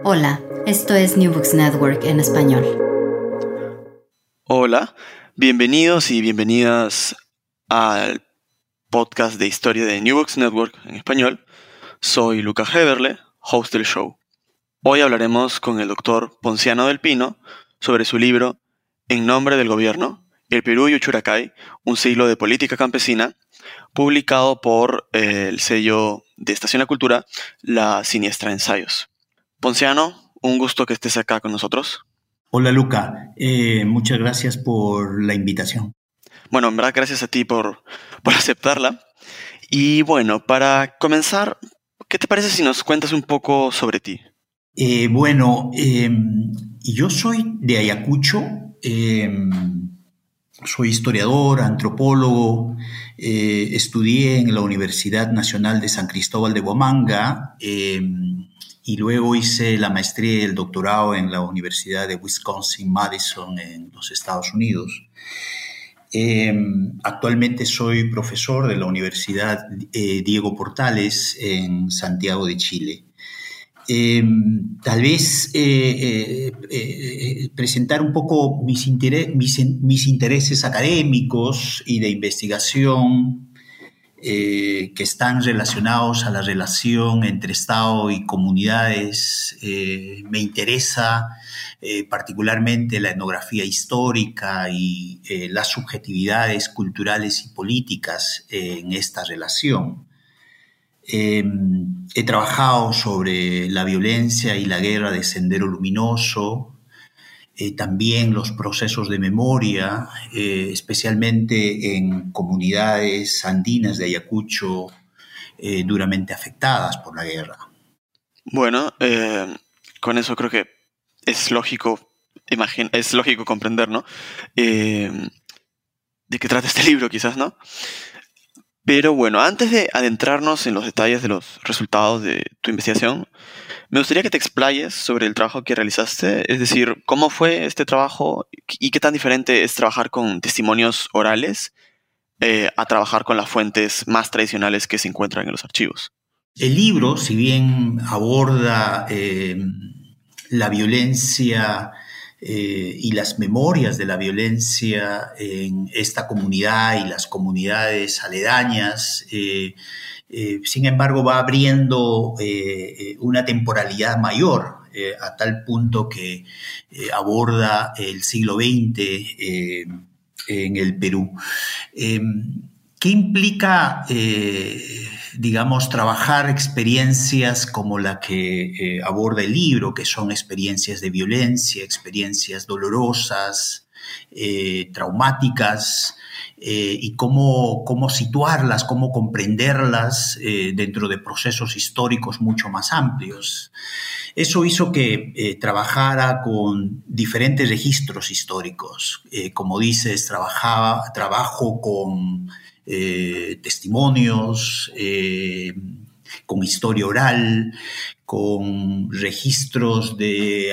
Hola, esto es New Books Network en español. Hola, bienvenidos y bienvenidas al podcast de historia de New Books Network en español. Soy Luca Heberle, host del show. Hoy hablaremos con el doctor Ponciano del Pino sobre su libro En nombre del gobierno, El Perú y Uchuracay, un siglo de política campesina, publicado por el sello de Estación La Cultura, La Siniestra Ensayos. Ponciano, un gusto que estés acá con nosotros. Hola Luca, eh, muchas gracias por la invitación. Bueno, en verdad gracias a ti por, por aceptarla. Y bueno, para comenzar, ¿qué te parece si nos cuentas un poco sobre ti? Eh, bueno, em, yo soy de Ayacucho, em, soy historiador, antropólogo, eh, estudié en la Universidad Nacional de San Cristóbal de Bomanga em, y luego hice la maestría y el doctorado en la Universidad de Wisconsin-Madison en los Estados Unidos. Em, actualmente soy profesor de la Universidad eh, Diego Portales en Santiago de Chile. Em, tal vez eh, eh, presentar un poco mis, mis intereses académicos y de investigación eh, que están relacionados a la relación entre Estado y comunidades. Eh, me interesa eh, particularmente la etnografía histórica y las subjetividades culturales y políticas en esta relación. he trabajado sobre la violencia y la guerra de Sendero Luminoso, eh, también los procesos de memoria, eh, especialmente en comunidades andinas de Ayacucho eh, duramente afectadas por la guerra. Bueno, con eso creo que es lógico, es lógico comprender, ¿no? de qué trata este libro, quizás, ¿no? Pero bueno, antes de adentrarnos en los detalles de los resultados de tu investigación, me gustaría que te explayes sobre el trabajo que realizaste, es decir, cómo fue este trabajo y qué tan diferente es trabajar con testimonios orales eh, a trabajar con las fuentes más tradicionales que se encuentran en los archivos. El libro, si bien aborda eh, la violencia eh, y las memorias de la violencia en esta comunidad y las comunidades aledañas, sin embargo, va abriendo eh, eh, una temporalidad mayor, a tal punto que aborda el siglo XX en el Perú. Em, ¿Qué implica, digamos, trabajar experiencias como la que aborda el libro, que son experiencias de violencia, experiencias dolorosas, traumáticas, eh, y cómo, cómo, situarlas, cómo comprenderlas eh, dentro de procesos históricos mucho más amplios. Eso hizo que eh, trabajara con diferentes registros históricos. como dices, trabajaba, trabajo con testimonios, con historia oral, con registros de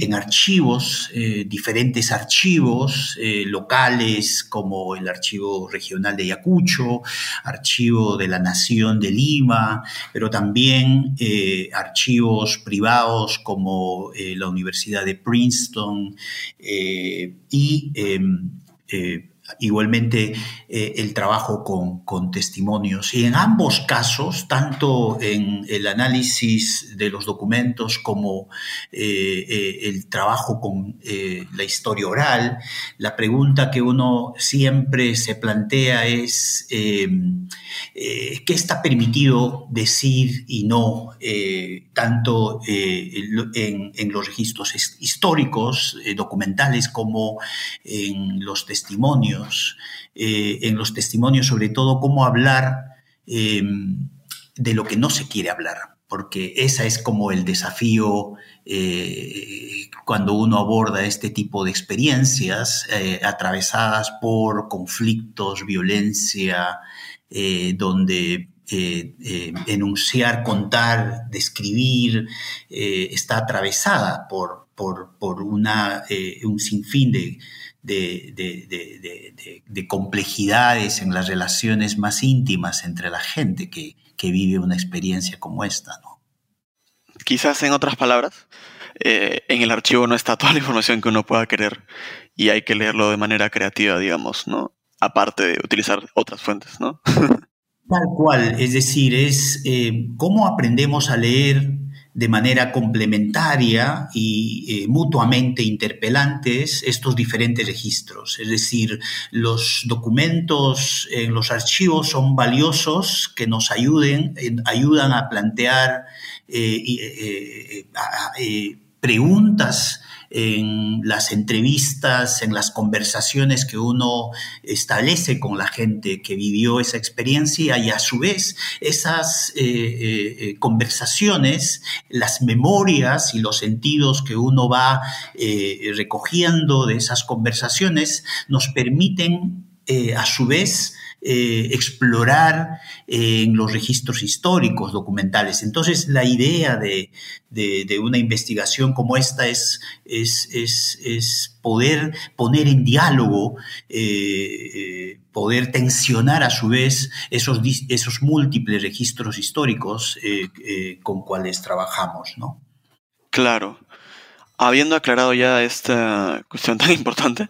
en archivos, eh, diferentes archivos eh, locales como el Archivo Regional de Ayacucho, Archivo de la Nación de Lima, pero también eh, archivos privados como la Universidad de Princeton y em, igualmente eh, el trabajo con, testimonios. Y en ambos casos, tanto en el análisis de los documentos como eh, eh, el trabajo con la historia oral, la pregunta que uno siempre se plantea es qué está permitido decir y no, tanto en, en, los registros históricos, documentales, como en los testimonios eh, en los testimonios, sobre todo cómo hablar em, de lo que no se quiere hablar. porque esa es como el desafío cuando uno aborda este tipo de experiencias atravesadas por conflictos, violencia, donde enunciar, contar, describir, está atravesada por, por, una, un sinfín de, de, complejidades en las relaciones más íntimas entre la gente que, vive una experiencia como esta. ¿no? Quizás en otras palabras, eh, en el archivo no está toda la información que uno pueda querer y hay que leerlo de manera creativa, digamos, ¿no? Aparte de utilizar otras fuentes, ¿no? Tal cual, es decir, es eh, cómo aprendemos a leer de manera complementaria y eh, mutuamente interpelantes estos diferentes registros. Es decir, los documentos en los archivos son valiosos que nos ayuden, ayudan a plantear eh, eh, preguntas en las entrevistas, en las conversaciones que uno establece con la gente que vivió esa experiencia y a su vez esas eh, eh, eh, conversaciones, las memorias y los sentidos que uno va recogiendo de esas conversaciones nos permiten a su vez eh, explorar en los registros históricos, documentales. Entonces, la idea de, una investigación como esta es, poder poner en diálogo, eh, poder tensionar a su vez esos, esos múltiples registros históricos eh, con cuales trabajamos. ¿no? Claro. Habiendo aclarado ya esta cuestión tan importante,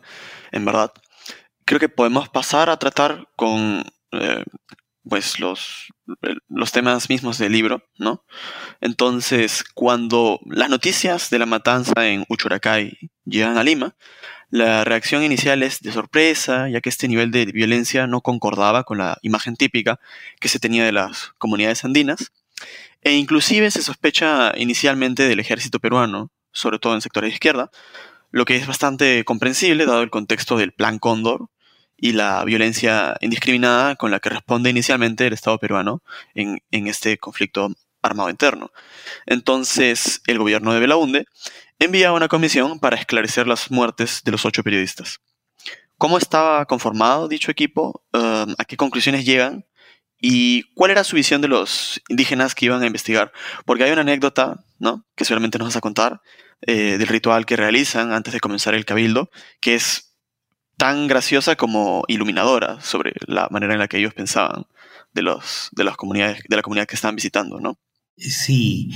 en verdad, creo que podemos pasar a tratar con eh, pues los, los temas mismos del libro, ¿no? Entonces, cuando las noticias de la matanza en Uchuracay llegan a Lima, la reacción inicial es de sorpresa, ya que este nivel de violencia no concordaba con la imagen típica que se tenía de las comunidades andinas, e inclusive se sospecha inicialmente del ejército peruano, sobre todo en sectores de izquierda, lo que es bastante comprensible dado el contexto del Plan Cóndor, y la violencia indiscriminada con la que responde inicialmente el Estado peruano en, este conflicto armado interno. Entonces, el gobierno de Belaunde envía una comisión para esclarecer las muertes de los ocho periodistas. ¿Cómo estaba conformado dicho equipo? Um, ¿A qué conclusiones llegan? ¿Y cuál era su visión de los indígenas que iban a investigar? Porque hay una anécdota, ¿no? Que seguramente nos vas a contar, eh, del ritual que realizan antes de comenzar el cabildo, que es tan graciosa como iluminadora sobre la manera en la que ellos pensaban de, los, de las comunidades, de la comunidad que estaban visitando, ¿no? Sí,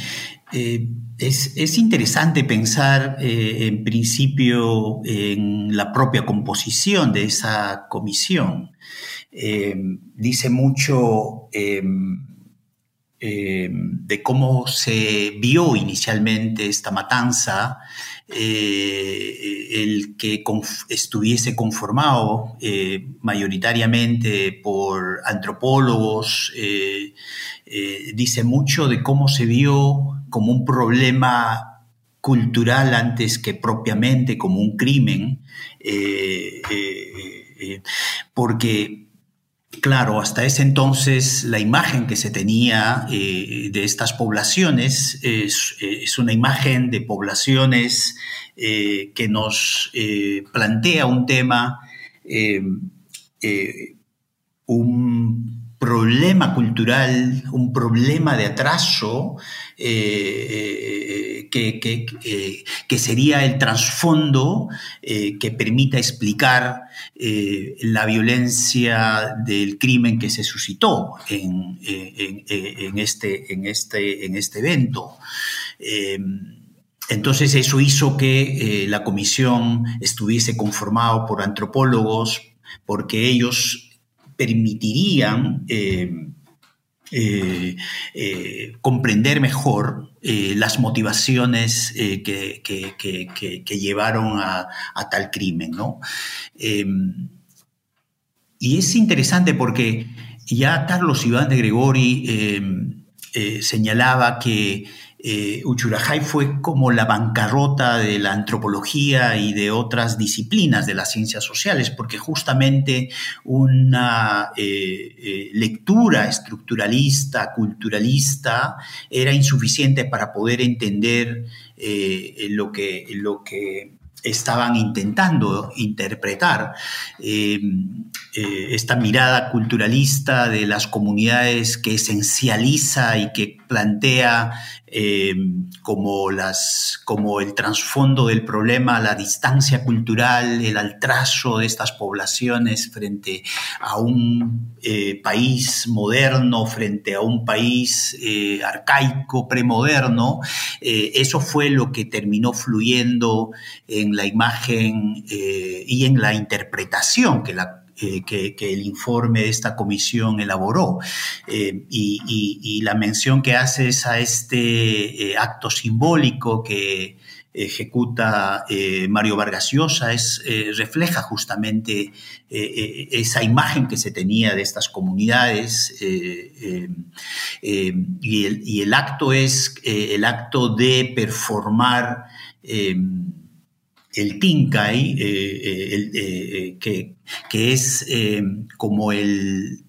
eh, es, interesante pensar eh, en principio en la propia composición de esa comisión. Eh, dice mucho de cómo se vio inicialmente esta matanza eh, el que estuviese conformado eh, mayoritariamente por antropólogos, eh, dice mucho de cómo se vio como un problema cultural antes que propiamente como un crimen, porque Claro, hasta ese entonces la imagen que se tenía eh, de estas poblaciones es, una imagen de poblaciones eh, que nos eh, plantea un tema, un problema cultural, un problema de atraso eh, que, que, sería el trasfondo eh, que permita explicar eh, la violencia del crimen que se suscitó en, este, en, este, en este evento. Entonces eso hizo que la comisión estuviese conformado por antropólogos, porque ellos permitirían eh, eh, eh, comprender mejor las motivaciones que, llevaron a, tal crimen. y es interesante porque ya Carlos Iván de Gregori señalaba que eh, Uchurajay fue como la bancarrota de la antropología y de otras disciplinas de las ciencias sociales, porque justamente una eh, eh, lectura estructuralista, culturalista, era insuficiente para poder entender lo que, lo que estaban intentando interpretar esta mirada culturalista de las comunidades que esencializa y que plantea eh, como, las, como el trasfondo del problema, la distancia cultural, el altrazo de estas poblaciones frente a un eh, país moderno, frente a un país eh, arcaico, premoderno, eso fue lo que terminó fluyendo en la imagen y en la interpretación que la eh, que, el informe de esta comisión elaboró. Eh, y, la mención que haces a este eh, acto simbólico que ejecuta Mario Vargas Llosa es, refleja justamente esa imagen que se tenía de estas comunidades y el, acto es el acto de performar el Tinkai, que, que, es como el,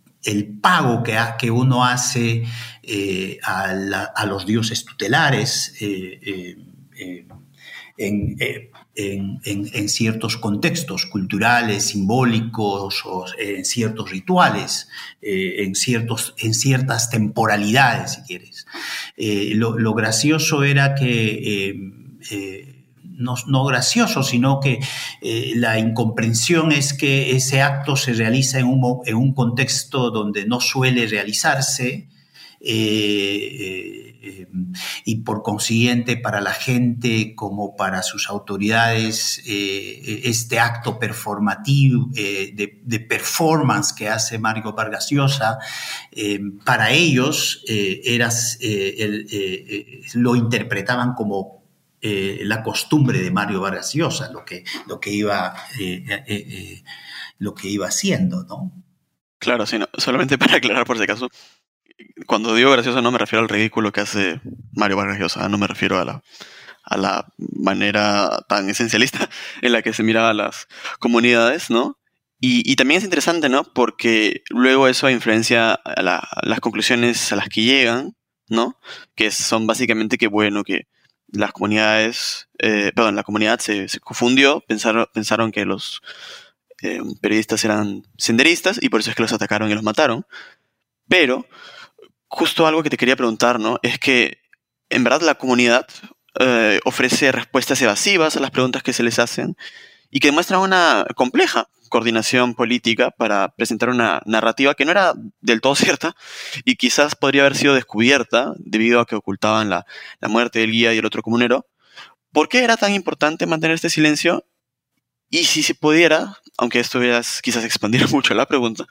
pago que, que, uno hace a, los dioses tutelares en, ciertos contextos culturales, simbólicos, o en ciertos rituales, en, ciertos, en ciertas temporalidades, si quieres. Lo, lo, gracioso era que no, gracioso, sino que eh, la incomprensión es que ese acto se realiza en un, en un contexto donde no suele realizarse. Eh, eh, y por consiguiente para la gente como para sus autoridades este acto performativo de, performance que hace Mario Vargas Llosa para ellos eras, lo interpretaban como eh, la costumbre de Mario Vargas Llosa, lo que, lo que, iba, eh, eh, lo que iba haciendo, ¿no? Claro, sí, solamente para aclarar por si acaso, cuando digo gracioso no me refiero al ridículo que hace Mario Vargas Llosa, no me refiero a la, a la manera tan esencialista en la que se miraba a las comunidades, ¿no? Y, también es interesante, ¿no? Porque luego eso influencia a, las conclusiones a las que llegan, ¿no? Que son básicamente que, bueno, que las comunidades, eh, perdón, la comunidad se, confundió, pensaron, pensaron que los eh, periodistas eran senderistas y por eso es que los atacaron y los mataron. Pero justo algo que te quería preguntar, ¿no? Es que en verdad la comunidad eh, ofrece respuestas evasivas a las preguntas que se les hacen y que demuestran una compleja coordinación política para presentar una narrativa que no era del todo cierta y quizás podría haber sido descubierta debido a que ocultaban la, muerte del guía y el otro comunero. ¿Por qué era tan importante mantener este silencio? Y si se pudiera, aunque esto quizás expandir mucho la pregunta,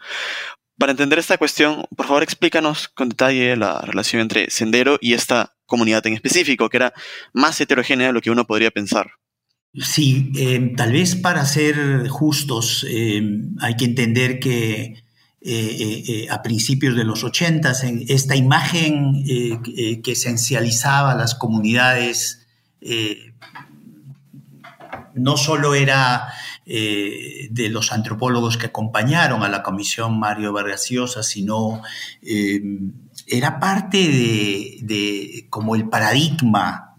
para entender esta cuestión, por favor explícanos con detalle la relación entre Sendero y esta comunidad en específico, que era más heterogénea de lo que uno podría pensar. Sí, em, tal vez para ser justos em, hay que entender que eh, eh, eh, a principios de los ochentas esta imagen que esencializaba las comunidades no solo era de los antropólogos que acompañaron a la comisión Mario Vargas Llosa, sino em, era parte de, como el paradigma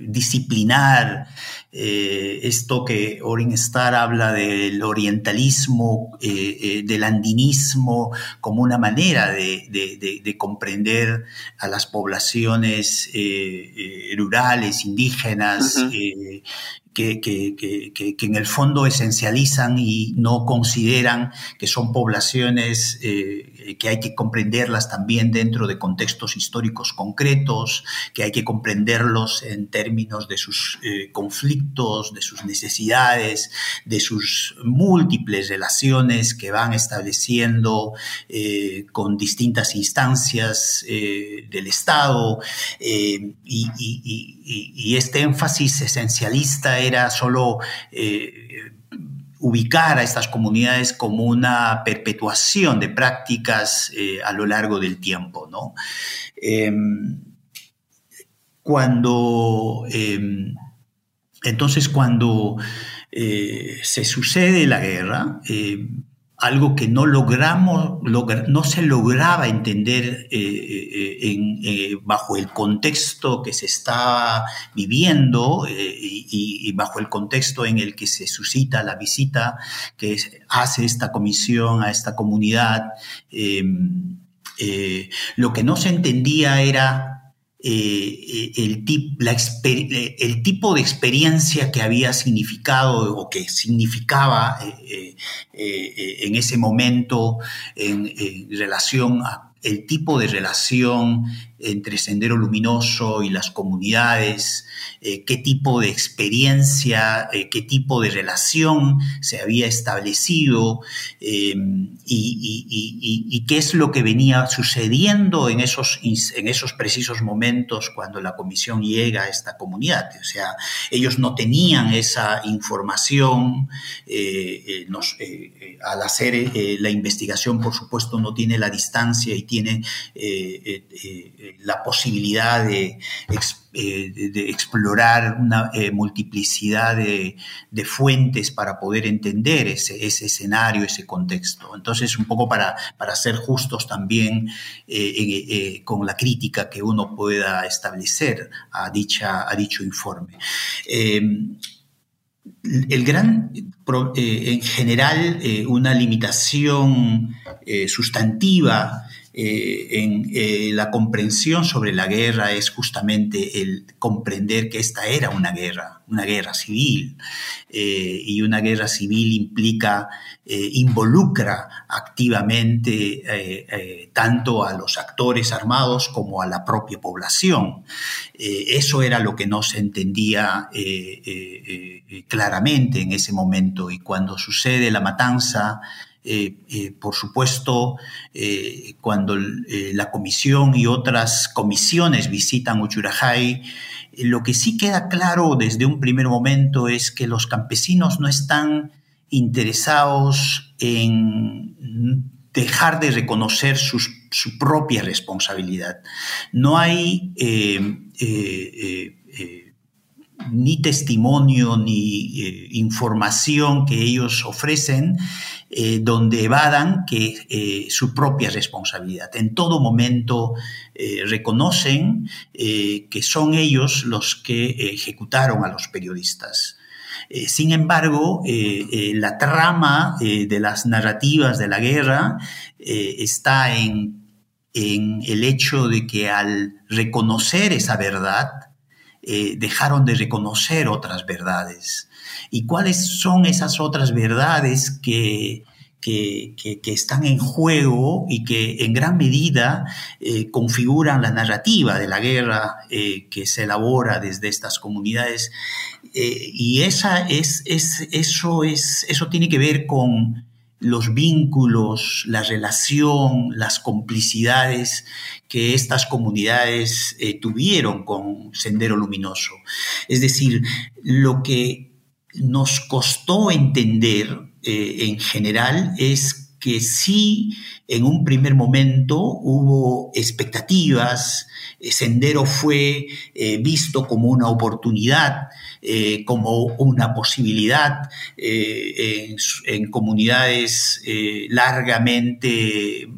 disciplinar, eh, esto que Orin Starr habla del orientalismo, eh, eh, del andinismo, como una manera de, comprender a las poblaciones rurales, indígenas, que, en el fondo esencializan y no consideran que son poblaciones eh, que hay que comprenderlas también dentro de contextos históricos concretos, que hay que comprenderlos en términos de sus eh, conflictos, de sus necesidades, de sus múltiples relaciones que van estableciendo eh, con distintas instancias del Estado. Y, este énfasis esencialista era solo eh, ubicar a estas comunidades como una perpetuación de prácticas a lo largo del tiempo. ¿no? Em, cuando, em, entonces, cuando se sucede la guerra, algo que no logramos, no se lograba entender eh, eh, eh, bajo el contexto que se está viviendo y, bajo el contexto en el que se suscita la visita que hace esta comisión a esta comunidad. lo que no se entendía era eh, el, tipo de experiencia que había significado o que significaba eh, eh, en ese momento en, en relación a el tipo de relación entre Sendero Luminoso y las comunidades, eh, qué tipo de experiencia, eh, qué tipo de relación se había establecido em, y, qué es lo que venía sucediendo en esos, en esos precisos momentos cuando la comisión llega a esta comunidad. O sea, ellos no tenían esa información, eh, al hacer la investigación, por supuesto, no tiene la distancia y tiene la posibilidad de, eh, explorar una eh, multiplicidad de, fuentes para poder entender ese, escenario, ese contexto. Entonces, un poco para, para ser justos también eh, con la crítica que uno pueda establecer a, dicha, a dicho informe. el gran, en general, una limitación sustantiva eh, en eh, la comprensión sobre la guerra es justamente el comprender que esta era una guerra, una guerra civil. Eh, y una guerra civil implica, involucra activamente tanto a los actores armados como a la propia población. eso era lo que no se entendía claramente en ese momento. Y cuando sucede la matanza, por supuesto, eh, cuando la comisión y otras comisiones visitan Uchurajay, lo que sí queda claro desde un primer momento es que los campesinos no están interesados en dejar de reconocer su propia responsabilidad. No hay ni testimonio ni información que ellos ofrecen eh, donde evadan que eh, su propia responsabilidad. En todo momento eh, reconocen que son ellos los que ejecutaron a los periodistas. sin embargo, la trama de las narrativas de la guerra está en, en, el hecho de que al reconocer esa verdad, dejaron de reconocer otras verdades y cuáles son esas otras verdades que, que, están en juego y que en gran medida eh, configuran la narrativa de la guerra eh, que se elabora desde estas comunidades. Eh, y esa es, es, eso, es, eso tiene que ver con los vínculos, la relación, las complicidades que estas comunidades tuvieron con Sendero Luminoso. Es decir, lo que nos costó entender eh, en general es que sí, en un primer momento hubo expectativas, eh, Sendero fue eh, visto como una oportunidad, como una posibilidad en, comunidades largamente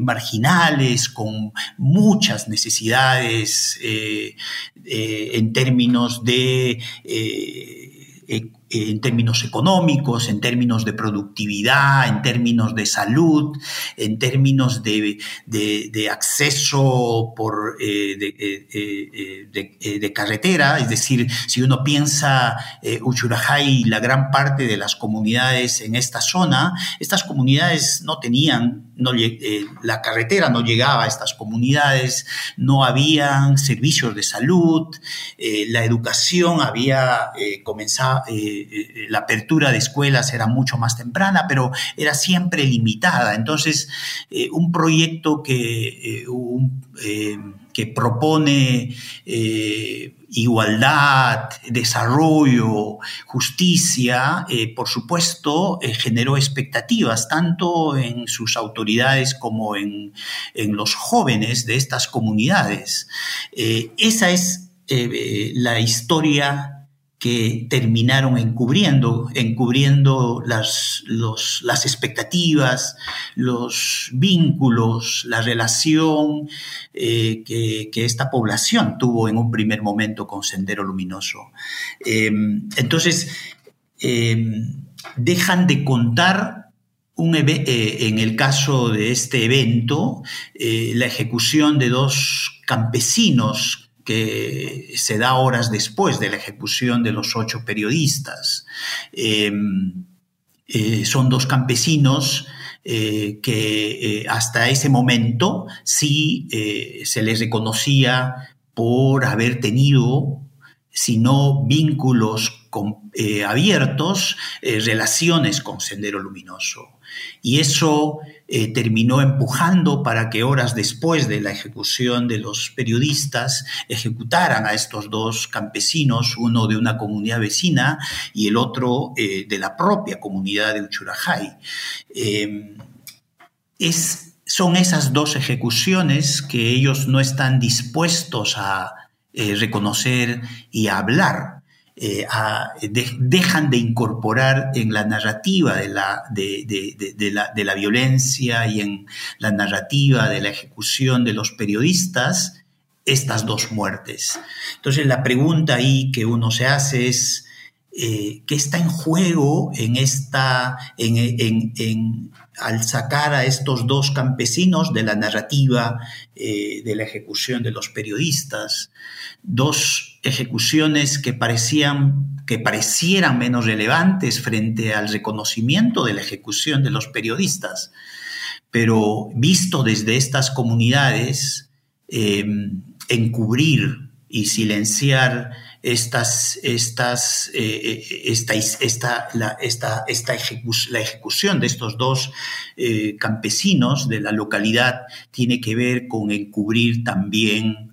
marginales, con muchas necesidades en términos de en términos económicos, en términos de productividad, en términos de salud, en términos de, acceso por, eh, eh, eh, de, carretera. Es decir, si uno piensa Uchurajay, la gran parte de las comunidades en esta zona, estas comunidades no tenían no, la carretera no llegaba a estas comunidades, no habían servicios de salud, la educación había comenzado, la apertura de escuelas era mucho más temprana, pero era siempre limitada. Entonces, un proyecto que, que propone igualdad, desarrollo, justicia, eh, por supuesto, eh, generó expectativas tanto en sus autoridades como en, los jóvenes de estas comunidades. Eh, esa es la historia que terminaron encubriendo, encubriendo las, las expectativas, los vínculos, la relación eh, que, esta población tuvo en un primer momento con Sendero Luminoso. Em, entonces, em, dejan de contar un eh, en el caso de este evento, eh, la ejecución de dos campesinos que se da horas después de la ejecución de los ocho periodistas. Em, eh, son dos campesinos eh, que eh, hasta ese momento sí se les reconocía por haber tenido, si no vínculos abiertos, relaciones con Sendero Luminoso. Y eso eh, terminó empujando para que horas después de la ejecución de los periodistas ejecutaran a estos dos campesinos, uno de una comunidad vecina y el otro eh, de la propia comunidad de Uchurajay. Em, son esas dos ejecuciones que ellos no están dispuestos a eh, reconocer y a hablar eh, dejan de incorporar en la narrativa de la, de, la, violencia y en la narrativa de la ejecución de los periodistas estas dos muertes. Entonces la pregunta ahí que uno se hace es, eh, ¿qué está en juego en esta, en, al sacar a estos dos campesinos de la narrativa eh, de la ejecución de los periodistas? dos ejecuciones que parecían que parecieran menos relevantes frente al reconocimiento de la ejecución de los periodistas, pero visto desde estas comunidades, em, encubrir y silenciar estas, estas, eh, eh, esta, esta, la, esta, esta la ejecución de estos dos eh, campesinos de la localidad tiene que ver con encubrir también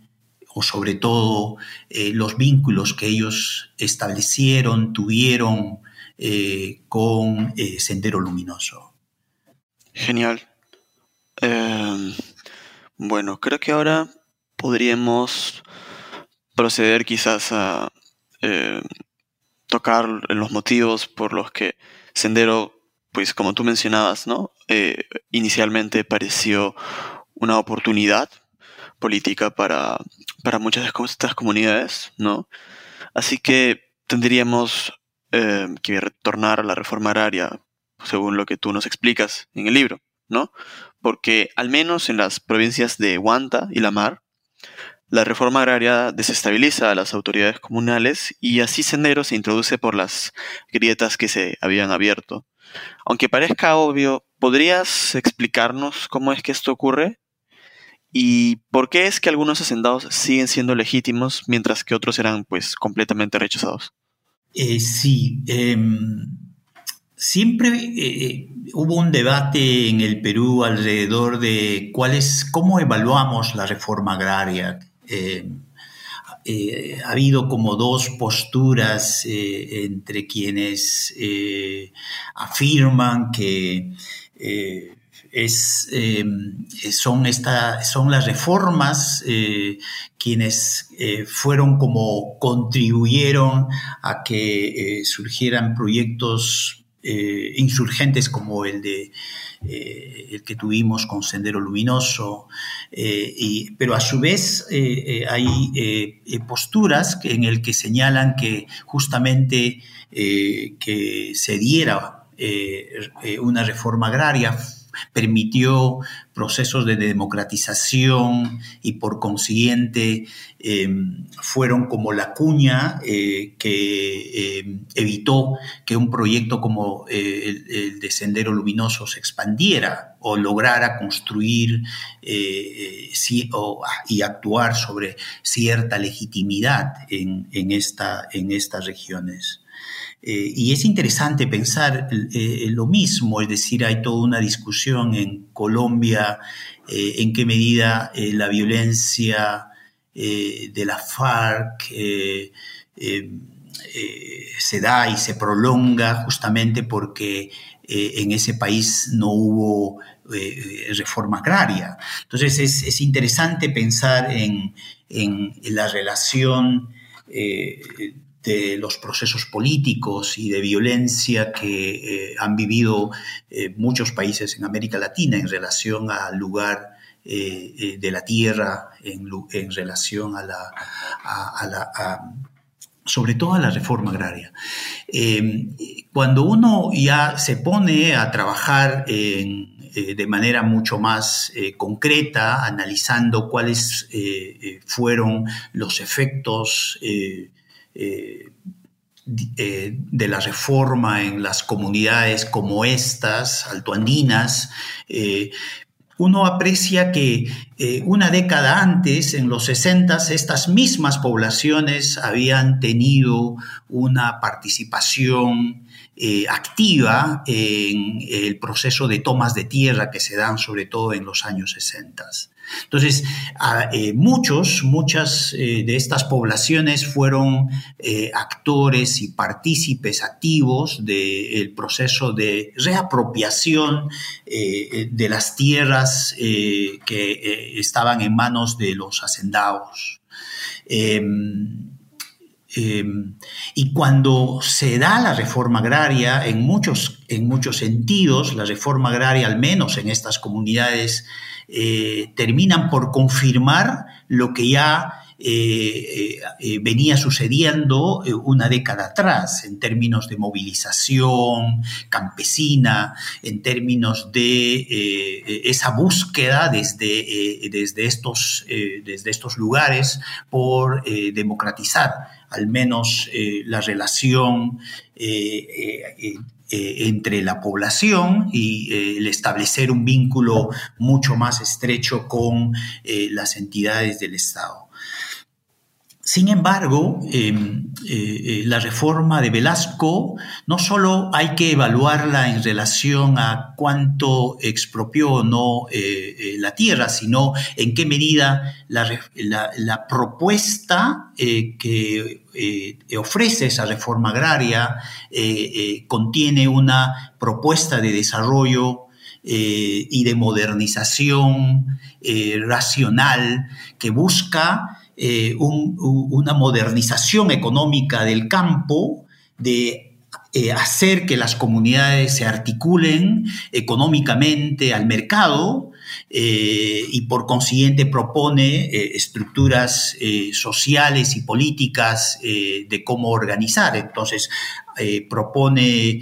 o sobre todo eh, los vínculos que ellos establecieron, tuvieron eh, con eh, Sendero Luminoso. Genial. Em, bueno, creo que ahora podríamos proceder quizás a em, tocar los motivos por los que Sendero, pues como tú mencionabas, ¿no? inicialmente pareció una oportunidad política para, para muchas de estas comunidades, ¿no? Así que tendríamos eh, que retornar a la reforma agraria, según lo que tú nos explicas en el libro, ¿no? Porque al menos en las provincias de Huanta y La Mar, la reforma agraria desestabiliza a las autoridades comunales y así Sendero se introduce por las grietas que se habían abierto. Aunque parezca obvio, ¿podrías explicarnos cómo es que esto ocurre? ¿Y por qué es que algunos hacendados siguen siendo legítimos mientras que otros eran pues completamente rechazados? Eh, sí, em, siempre eh, eh, hubo un debate en el Perú alrededor de cuál es, cómo evaluamos la reforma agraria. Em, ha habido como dos posturas entre quienes afirman que es, em, son, esta, son las reformas eh, quienes eh, fueron como contribuyeron a que eh, surgieran proyectos insurgentes como el de el que tuvimos con Sendero Luminoso, pero a su vez hay posturas en el que señalan que justamente que se diera una reforma agraria permitió procesos de democratización y por consiguiente em, fueron como la cuña eh, que em, evitó que un proyecto como eh, el, de Sendero Luminoso se expandiera o lograra construir eh, y actuar sobre cierta legitimidad en estas regiones. Y es interesante pensar lo mismo, es decir, hay toda una discusión en Colombia en qué medida la violencia de la FARC se da y se prolonga justamente porque en ese país no hubo eh, reforma agraria. Entonces es, interesante pensar en, la relación eh, de los procesos políticos y de violencia que eh, han vivido muchos países en América Latina en relación al lugar de la tierra, en, relación a la, sobre todo a la reforma agraria. cuando uno ya se pone a trabajar eh, de manera mucho más eh, concreta, analizando cuáles eh, fueron los efectos de la reforma en las comunidades como estas, altoandinas, uno aprecia que una década antes, en los 60, estas mismas poblaciones habían tenido una participación eh, activa en el proceso de tomas de tierra que se dan sobre todo en los años 60. Entonces, eh, muchos, muchas eh, de estas poblaciones fueron actores y partícipes activos del proceso de reapropiación de las tierras que estaban en manos de los hacendados. Em, y cuando se da la reforma agraria, en muchos, en muchos sentidos, la reforma agraria, al menos en estas comunidades, eh, terminan por confirmar lo que ya eh, eh, venía sucediendo una década atrás en términos de movilización campesina, en términos de esa búsqueda desde, desde, estos, desde estos lugares por democratizar al menos eh, la relación eh, eh, entre la población y el establecer un vínculo mucho más estrecho con las entidades del Estado. Sin embargo, em, eh, eh, la reforma de Velasco no solo hay que evaluarla en relación a cuánto expropió o no eh, la tierra, sino en qué medida la, propuesta que ofrece esa reforma agraria contiene una propuesta de desarrollo y de modernización racional que busca eh, una modernización económica del campo, de eh, hacer que las comunidades se articulen económicamente al mercado eh, y por consiguiente propone estructuras sociales y políticas de cómo organizar. Entonces, propone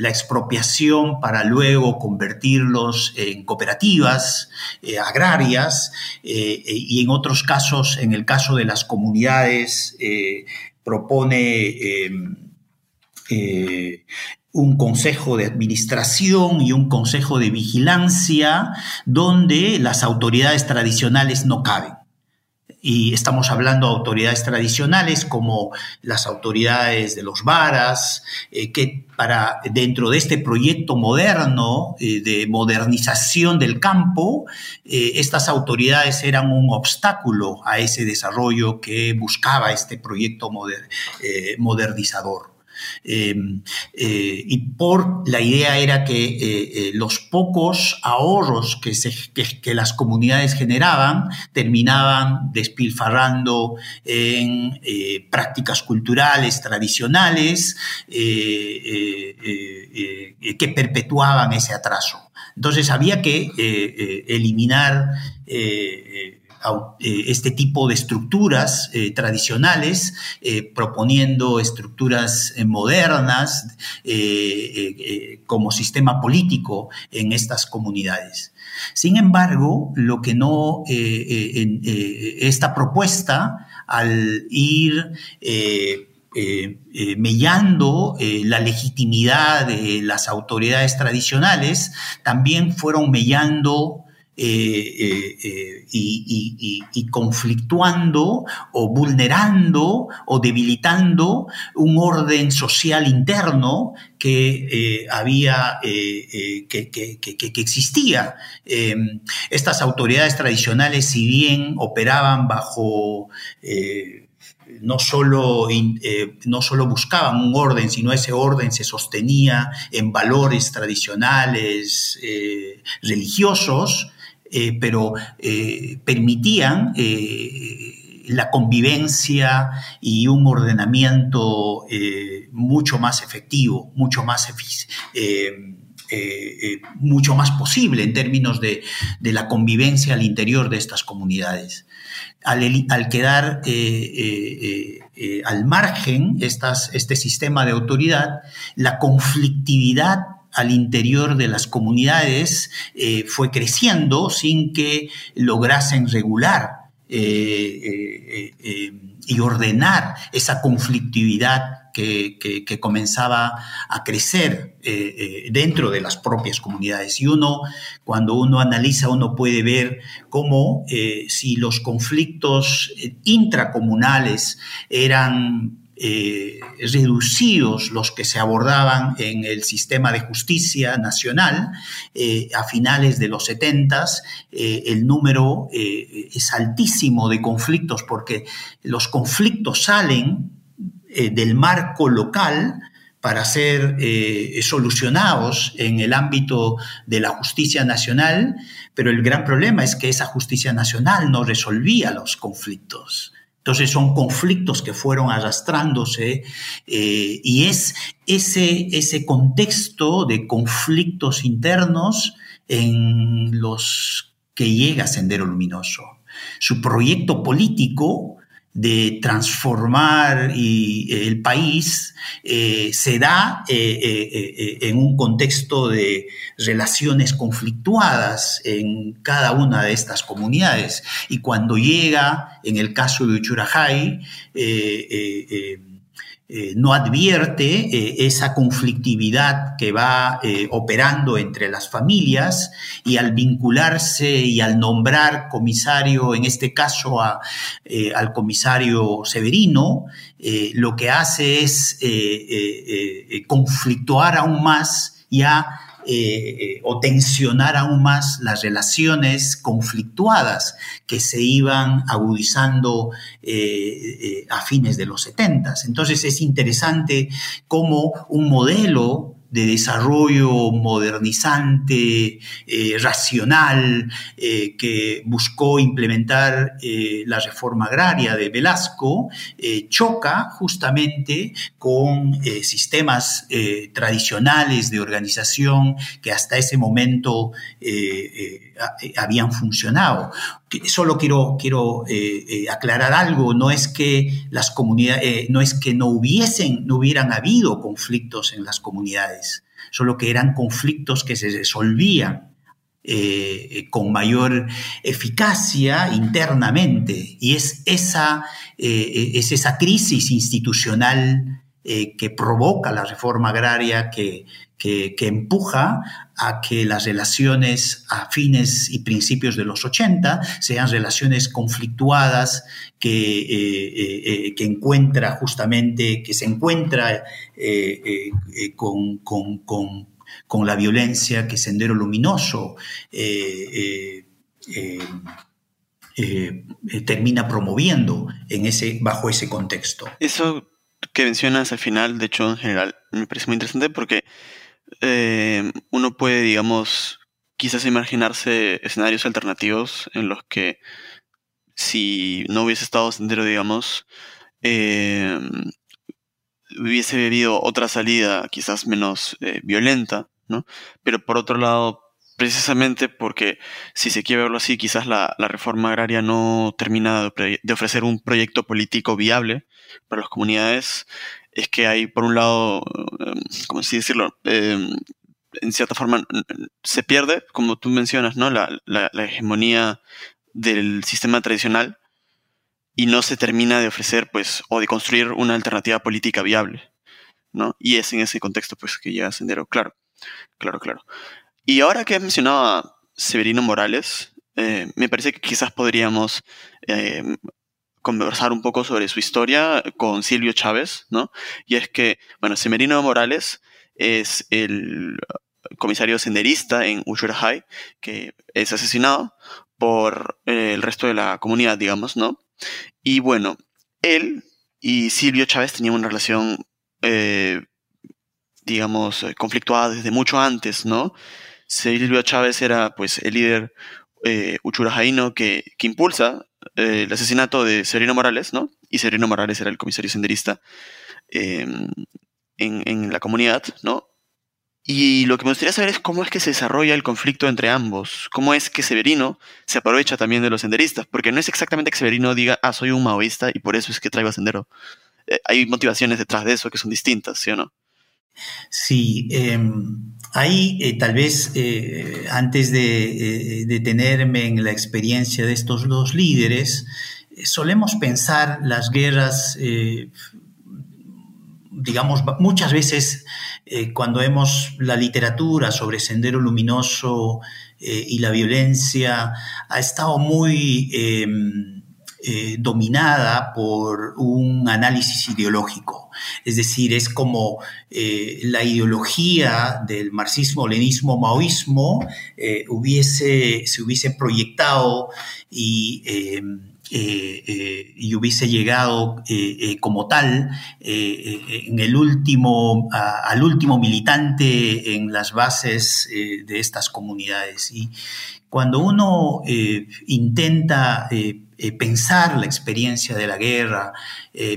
la expropiación para luego convertirlos en cooperativas eh, agrarias eh, y en otros casos, en el caso de las comunidades, eh, propone em, un consejo de administración y un consejo de vigilancia donde las autoridades tradicionales no caben y estamos hablando de autoridades tradicionales como las autoridades de los varas, eh, que para dentro de este proyecto moderno eh, de modernización del campo, eh, estas autoridades eran un obstáculo a ese desarrollo que buscaba este proyecto modernizador. Em, eh, y por la idea era que eh, eh, los pocos ahorros que, se, que, las comunidades generaban terminaban despilfarrando en prácticas culturales tradicionales que perpetuaban ese atraso. Entonces había que eliminar eh, este tipo de estructuras eh, tradicionales, eh, proponiendo estructuras modernas como sistema político en estas comunidades. Sin embargo, lo que no, esta propuesta, al ir mellando la legitimidad de las autoridades tradicionales, también fueron mellando y, conflictuando o vulnerando o debilitando un orden social interno que había, que, existía. estas autoridades tradicionales, si bien operaban bajo no solo, eh, no solo buscaban un orden, sino ese orden se sostenía en valores tradicionales eh, religiosos, eh, pero permitían la convivencia y un ordenamiento mucho más efectivo, mucho más mucho más posible en términos de, la convivencia al interior de estas comunidades. Al, quedar eh, eh, eh, al margen este sistema de autoridad, la conflictividad al interior de las comunidades fue creciendo sin que lograsen regular y ordenar esa conflictividad que, comenzaba a crecer eh, eh, dentro de las propias comunidades. Y uno, cuando uno analiza, uno puede ver cómo eh, si los conflictos intracomunales eran reducidos los que se abordaban en el sistema de justicia nacional a finales de los 70 el número es altísimo de conflictos porque los conflictos salen eh, del marco local para ser eh, solucionados en el ámbito de la justicia nacional, pero el gran problema es que esa justicia nacional no resolvía los conflictos. Entonces son conflictos que fueron arrastrándose eh, y es ese, ese contexto de conflictos internos en los que llega Sendero Luminoso. Su proyecto político de transformar el país eh, se da eh, eh, en un contexto de relaciones conflictuadas en cada una de estas comunidades. Y cuando llega, en el caso de Uchurajay, eh, no advierte eh, esa conflictividad que va eh, operando entre las familias y al vincularse y al nombrar comisario, en este caso al comisario Severino, lo que hace es conflictuar aún más ya eh, eh, o tensionar aún más las relaciones conflictuadas que se iban agudizando eh, a fines de los 70. Entonces es interesante cómo un modelo de desarrollo modernizante, eh, racional, eh, que buscó implementar eh, la reforma agraria de Velasco, choca justamente con sistemas tradicionales de organización que hasta ese momento habían funcionado. Solo quiero, quiero aclarar algo, no es que las comunidades, no es que no hubiesen, no hubieran habido conflictos en las comunidades solo que eran conflictos que se resolvían eh, con mayor eficacia internamente. Y es esa, eh, es esa crisis institucional eh, que provoca la reforma agraria, que, que, empuja a que las relaciones a fines y principios de los 80 sean relaciones conflictuadas que, eh, eh, que encuentra justamente, que se encuentra eh, con, con, con, con, la violencia que Sendero Luminoso termina promoviendo en ese, bajo ese contexto. Eso que mencionas al final, de hecho, en general, me parece muy interesante porque eh, uno puede, digamos, quizás imaginarse escenarios alternativos en los que si no hubiese estado sendero, digamos, eh, hubiese habido otra salida quizás menos eh, violenta, ¿no? Pero por otro lado, precisamente porque si se quiere verlo así, quizás la, reforma agraria no termina de, ofrecer un proyecto político viable para las comunidades, es que hay, por un lado, em, ¿cómo así decirlo? Em, en cierta forma se pierde, como tú mencionas, ¿no? La, hegemonía del sistema tradicional y no se termina de ofrecer, pues, o de construir una alternativa política viable, ¿no? Y es en ese contexto, pues, que llega Sendero, claro, claro, claro. Y ahora que has mencionado a Severino Morales, me parece que quizás podríamos conversar un poco sobre su historia con Silvio Chávez, ¿no? Y es que, bueno, Severino Morales es el comisario senderista en Ushurahai, que es asesinado por eh, el resto de la comunidad, digamos, ¿no? Y bueno, él y Silvio Chávez tenían una relación, eh, digamos, eh, conflictuada desde mucho antes, ¿no? Silvio Chávez era, pues, el líder eh, que, que impulsa el asesinato de Severino Morales, ¿no? Y Severino Morales era el comisario senderista em, en, en, la comunidad, ¿no? Y lo que me gustaría saber es cómo es que se desarrolla el conflicto entre ambos, cómo es que Severino se aprovecha también de los senderistas, porque no es exactamente que Severino diga, ah, soy un maoísta y por eso es que traigo a sendero. Eh, hay motivaciones detrás de eso que son distintas, ¿sí o no? Sí, em, ahí eh, tal vez eh, antes de detenerme en la experiencia de estos dos líderes, solemos pensar las guerras digamos, muchas veces eh, cuando vemos la literatura sobre Sendero Luminoso eh, y la violencia, ha estado muy eh, dominada por un análisis ideológico. Es decir, es como la ideología del marxismo, lenismo, hubiese, se hubiese proyectado y eh, eh, y hubiese llegado eh, como tal en el último, al último militante en las bases de estas comunidades. Y cuando uno intenta pensar la experiencia de la guerra,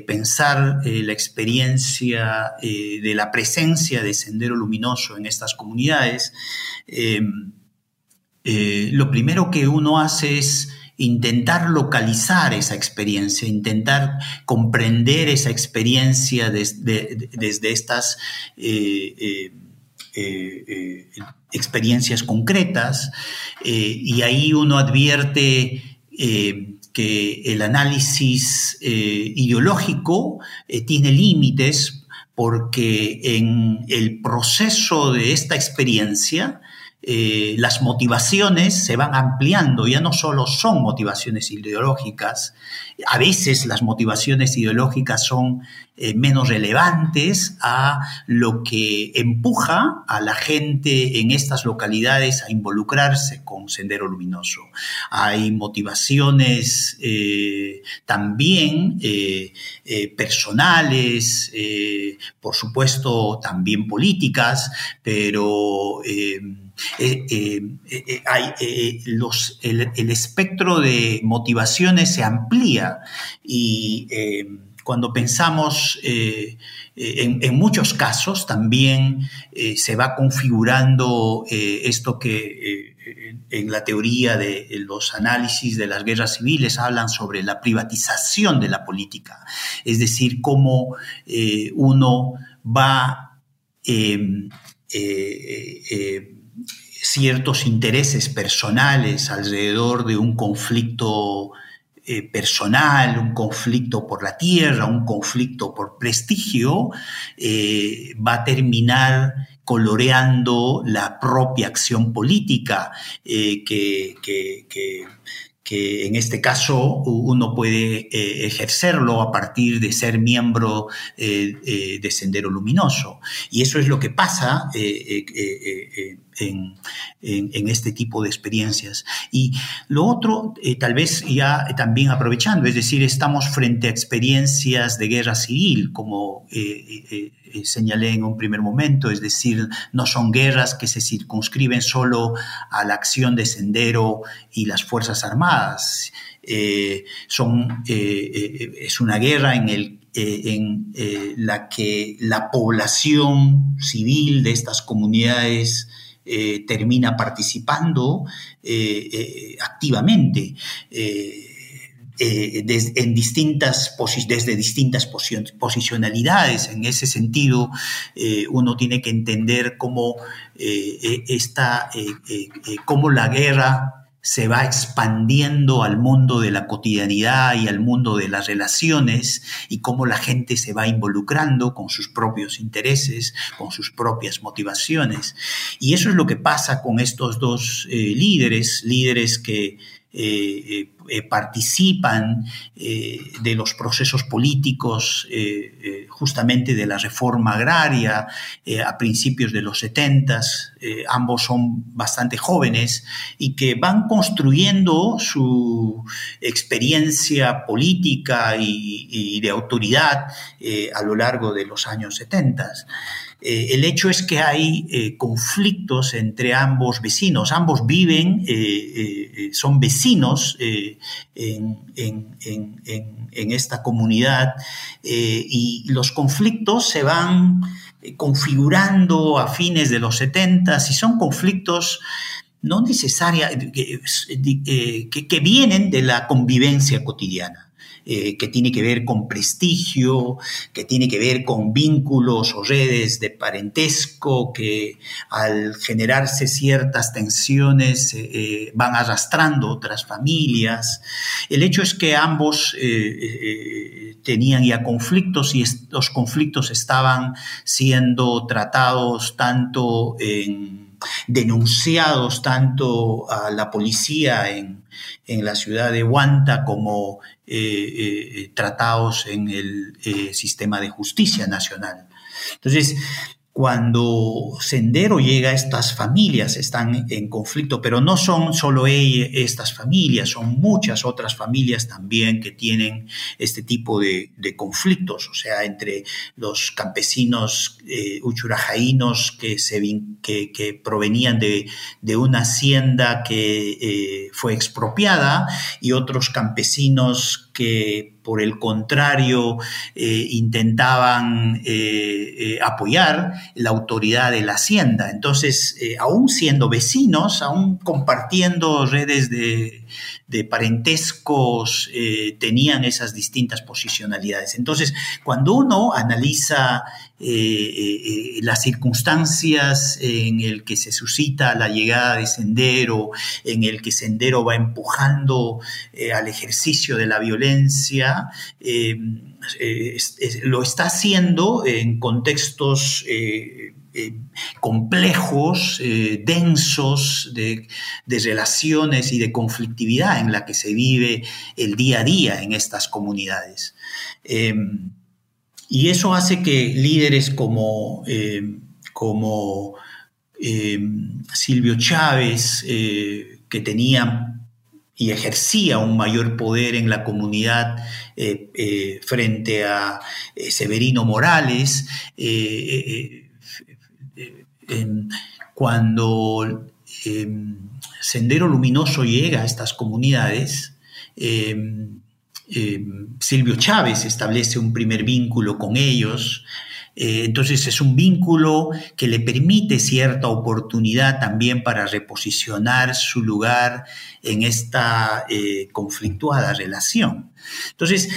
pensar la experiencia de la presencia de Sendero Luminoso en estas comunidades, lo primero que uno hace es intentar localizar esa experiencia, intentar comprender esa experiencia desde, estas eh, eh, eh, experiencias concretas y ahí uno advierte que el análisis ideológico tiene límites porque en el proceso de esta experiencia eh, las motivaciones se van ampliando, ya no solo son motivaciones ideológicas, a veces las motivaciones ideológicas son eh, menos relevantes a lo que empuja a la gente en estas localidades a involucrarse con Sendero Luminoso. Hay motivaciones eh, también personales, por supuesto también políticas, pero eh, eh, eh, hay, los, el, espectro de motivaciones se amplía y cuando pensamos en, muchos casos también se va configurando esto que en la teoría de los análisis de las guerras civiles hablan sobre la privatización de la política, es decir, cómo uno va ciertos intereses personales alrededor de un conflicto eh, personal, un conflicto por la tierra, un conflicto por prestigio, eh, va a terminar coloreando la propia acción política eh, que, que en este caso uno puede ejercerlo a partir de ser miembro de Sendero Luminoso. Y eso es lo que pasa este tipo de experiencias. Y lo otro, tal vez ya también aprovechando, es decir, estamos frente a experiencias de guerra civil, como señalé en un primer momento, es decir, no son guerras que se circunscriben solo a la acción de Sendero y las Fuerzas Armadas. Eh, son, eh, eh, es una guerra en, el, en la que la población civil de estas comunidades termina participando activamente. Eh, en distintas desde distintas posicionalidades. En ese sentido, eh, uno tiene que entender cómo, eh, esta, cómo la guerra se va expandiendo al mundo de la cotidianidad y al mundo de las relaciones y cómo la gente se va involucrando con sus propios intereses, con sus propias motivaciones. Y eso es lo que pasa con estos dos eh, líderes, líderes que eh, eh, participan de los procesos políticos justamente de la reforma agraria a principios de los 70. ambos son bastante jóvenes y que van construyendo su experiencia política y, de autoridad a lo largo de los años 70. Eh, el hecho es que hay eh, conflictos entre ambos vecinos. Ambos viven, eh, son vecinos en, esta comunidad y los conflictos se van configurando a fines de los 70 y son conflictos no necesarios que vienen de la convivencia cotidiana. Eh, que tiene que ver con prestigio, que tiene que ver con vínculos o redes de parentesco, que al generarse ciertas tensiones eh, eh, van arrastrando otras familias. El hecho es que ambos tenían ya conflictos y estos conflictos estaban siendo tratados tanto en denunciados tanto a la policía en, en la ciudad de Huanta como eh, eh, tratados en el eh, sistema de justicia nacional. Entonces, cuando Sendero llega estas familias, están en conflicto, pero no son solo estas familias, son muchas otras familias también que tienen este tipo de, conflictos, o sea, entre los campesinos eh, que, provenían de, una hacienda que eh, fue expropiada y otros campesinos que por el contrario eh, intentaban eh, eh, apoyar la autoridad de la hacienda. Entonces, aún siendo vecinos, aún compartiendo redes de, de parentescos, tenían esas distintas posicionalidades. Entonces, cuando uno analiza las circunstancias en el que se suscita la llegada de Sendero, en el que Sendero va empujando al ejercicio de la violencia, eh, eh, lo está haciendo en contextos eh, complejos, densos de, relaciones y de conflictividad en la que se vive el día a día en estas comunidades. Y eso hace que líderes como, como Silvio Chávez, que tenían y ejercía un mayor poder en la comunidad eh, eh, frente a eh, Severino Morales, cuando Sendero Luminoso llega a estas comunidades, Silvio Chávez establece un primer vínculo con ellos, eh, entonces es un vínculo que le permite cierta oportunidad también para reposicionar su lugar en esta eh, conflictuada relación. Entonces,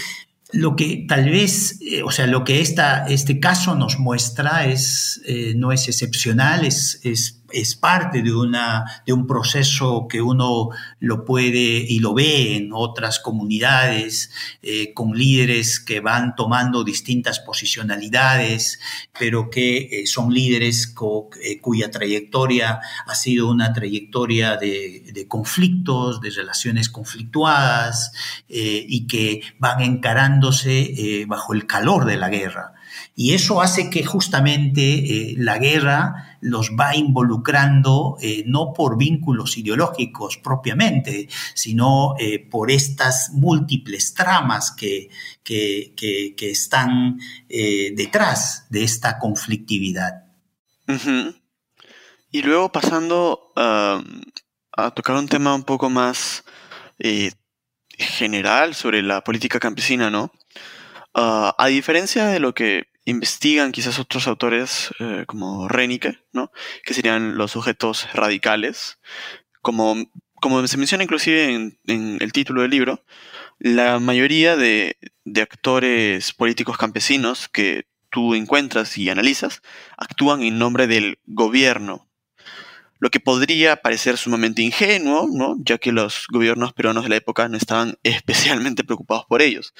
lo que tal vez, eh, o sea, lo que esta, este caso nos muestra es, no es excepcional, es, es es parte de, una, de un proceso que uno lo puede y lo ve en otras comunidades, eh, con líderes que van tomando distintas posicionalidades, pero que eh, son líderes eh, cuya trayectoria ha sido una trayectoria de, de conflictos, de relaciones conflictuadas y que van encarándose bajo el calor de la guerra. Y eso hace que justamente eh, la guerra los va involucrando eh, no por vínculos ideológicos propiamente, sino eh, por estas múltiples tramas que, que, están detrás de esta conflictividad. Y luego pasando a tocar un tema un poco más general sobre la política campesina, ¿no? Ah, a diferencia de lo que investigan quizás otros autores eh, como Renike, ¿no? que serían los sujetos radicales, como, como se menciona inclusive en, el título del libro, la mayoría de, actores políticos campesinos que tú encuentras y analizas actúan en nombre del gobierno. lo que podría parecer sumamente ingenuo, ¿no? ya que los gobiernos peruanos de la época no estaban especialmente preocupados por ellos.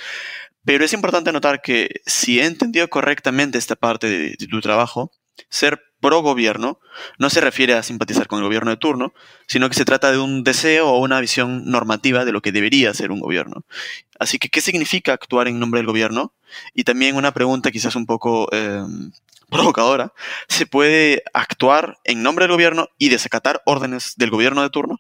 Pero es importante notar que si he entendido correctamente esta parte de, tu trabajo, ser pro gobierno no se refiere a simpatizar con el gobierno de turno, sino que se trata de un deseo o una visión normativa de lo que debería ser un gobierno. Así que, ¿qué significa actuar en nombre del gobierno? Y también una pregunta quizás un poco em, provocadora, ¿se puede actuar en nombre del gobierno y desacatar órdenes del gobierno de turno?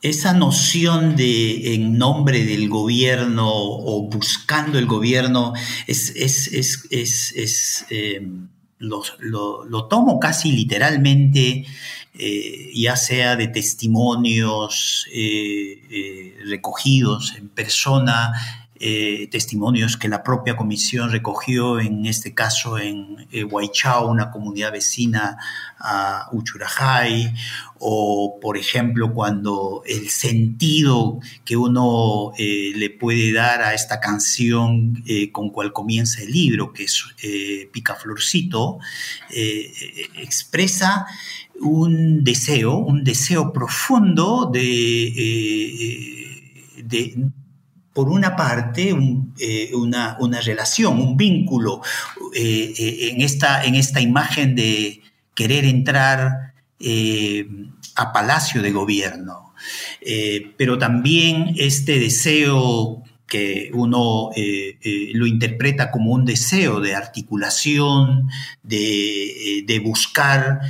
Esa noción de en nombre del gobierno o buscando el gobierno es, es, em, lo, tomo casi literalmente, eh, ya sea de testimonios eh, eh, recogidos en persona, eh, testimonios que la propia comisión recogió, en este caso en eh, una comunidad vecina a Uchurajay, o por ejemplo cuando el sentido que uno eh, le puede dar a esta canción eh, con cual comienza el libro, que es Picaflorcito, expresa un deseo, un deseo profundo de por una parte, eh, una, relación, un vínculo eh, eh, en, esta, en esta imagen de querer entrar a palacio de gobierno, pero también este deseo que uno eh, eh, lo interpreta como un deseo de articulación, de, eh, buscar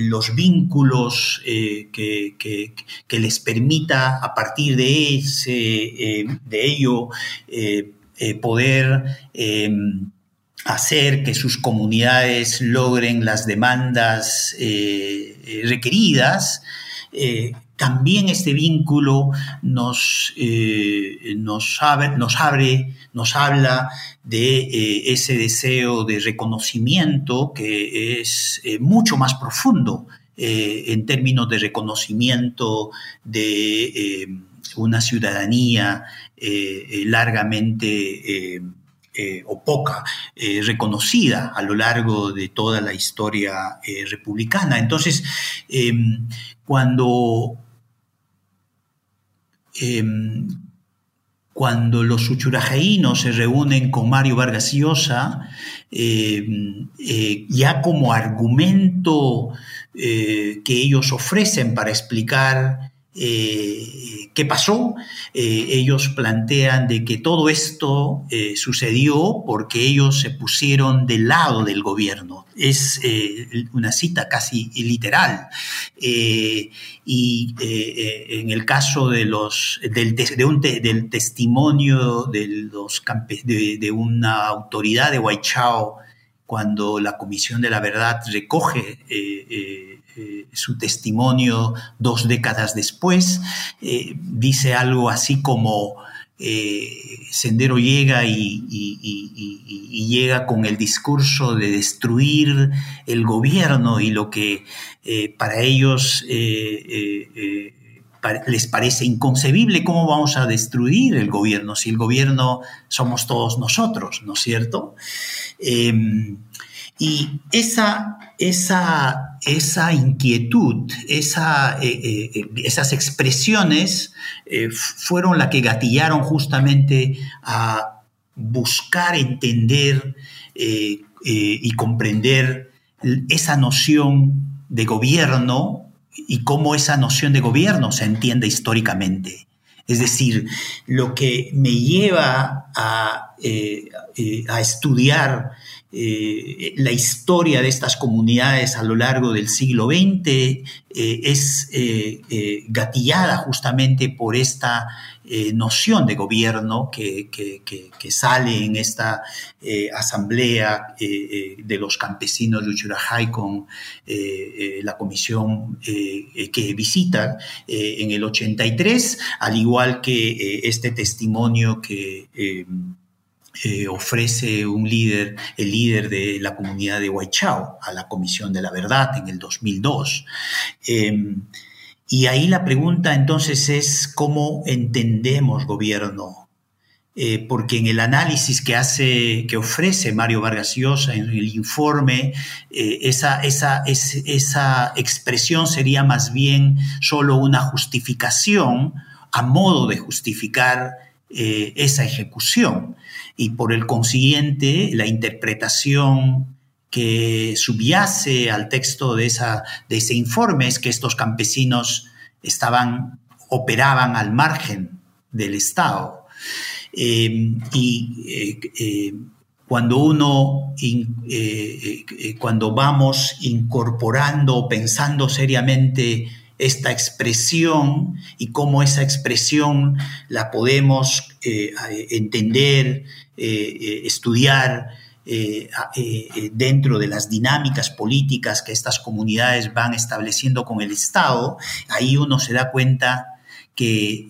los vínculos que, les permita a partir de, ese, de ello poder hacer que sus comunidades logren las demandas requeridas también este vínculo nos, eh, nos, abre, nos, habla de eh, ese deseo de reconocimiento que es eh, mucho más profundo en términos de reconocimiento de una ciudadanía largamente o poca reconocida a lo largo de toda la historia republicana. Entonces, cuando Em, cuando los uchurajaínos se reúnen con Mario Vargas Llosa, em, eh, ya como argumento eh, que ellos ofrecen para explicar eh, qué pasó. Eh, ellos plantean de que todo esto eh, sucedió porque ellos se pusieron del lado del gobierno. Es una cita casi literal. y en el caso de los, del, testimonio de, una autoridad de Huaychao, cuando la Comisión de la Verdad recoge su testimonio dos décadas después, eh, dice algo así como eh, Sendero llega y, llega con el discurso de destruir el gobierno y lo que para ellos les parece inconcebible cómo vamos a destruir el gobierno si el gobierno somos todos nosotros, ¿no es cierto? Y esa, esa, esa inquietud, esa, eh, eh, esas expresiones eh, fueron las que gatillaron justamente a buscar entender y comprender esa noción de gobierno y cómo esa noción de gobierno se entiende históricamente. Es decir, lo que me lleva a, a estudiar eh, la historia de estas comunidades a lo largo del siglo XX eh, es eh, gatillada justamente por esta noción de gobierno que, sale en esta asamblea de los campesinos de Uchurajay con la comisión que visita en el 83, al igual que este testimonio que eh, ofrece un líder, el líder de la comunidad de Huaychao, a la Comisión de la Verdad en el 2002. Em, y ahí la pregunta entonces es cómo entendemos gobierno. eh, porque en el análisis que hace, que ofrece Mario Vargas Llosa en el informe, eh, esa, esa, esa expresión sería más bien solo una justificación a modo de justificar esa ejecución. Y por el consiguiente, la interpretación que subyace al texto de, esa, de ese informe es que estos campesinos estaban, operaban al margen del Estado. Eh, y eh, eh, cuando uno, cuando vamos incorporando, pensando seriamente esta expresión y cómo esa expresión la podemos entender, estudiar, dentro de las dinámicas políticas que estas comunidades van estableciendo con el Estado, ahí uno se da cuenta que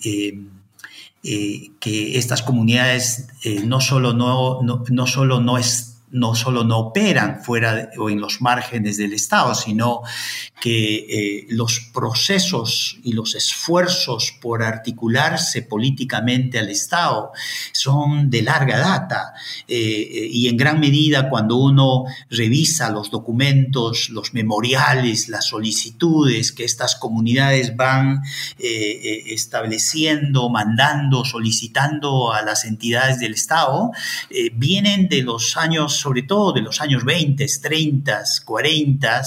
eh, que estas comunidades eh, no solo no, no, solo no es no solo no operan fuera o en los márgenes del Estado, sino que eh, los procesos y los esfuerzos por articularse políticamente al Estado son de larga data eh, eh, y en gran medida cuando uno revisa los documentos, los memoriales, las solicitudes que estas comunidades van estableciendo, mandando, solicitando a las entidades del Estado, vienen de los años sobre todo de los años 20, 30, 40,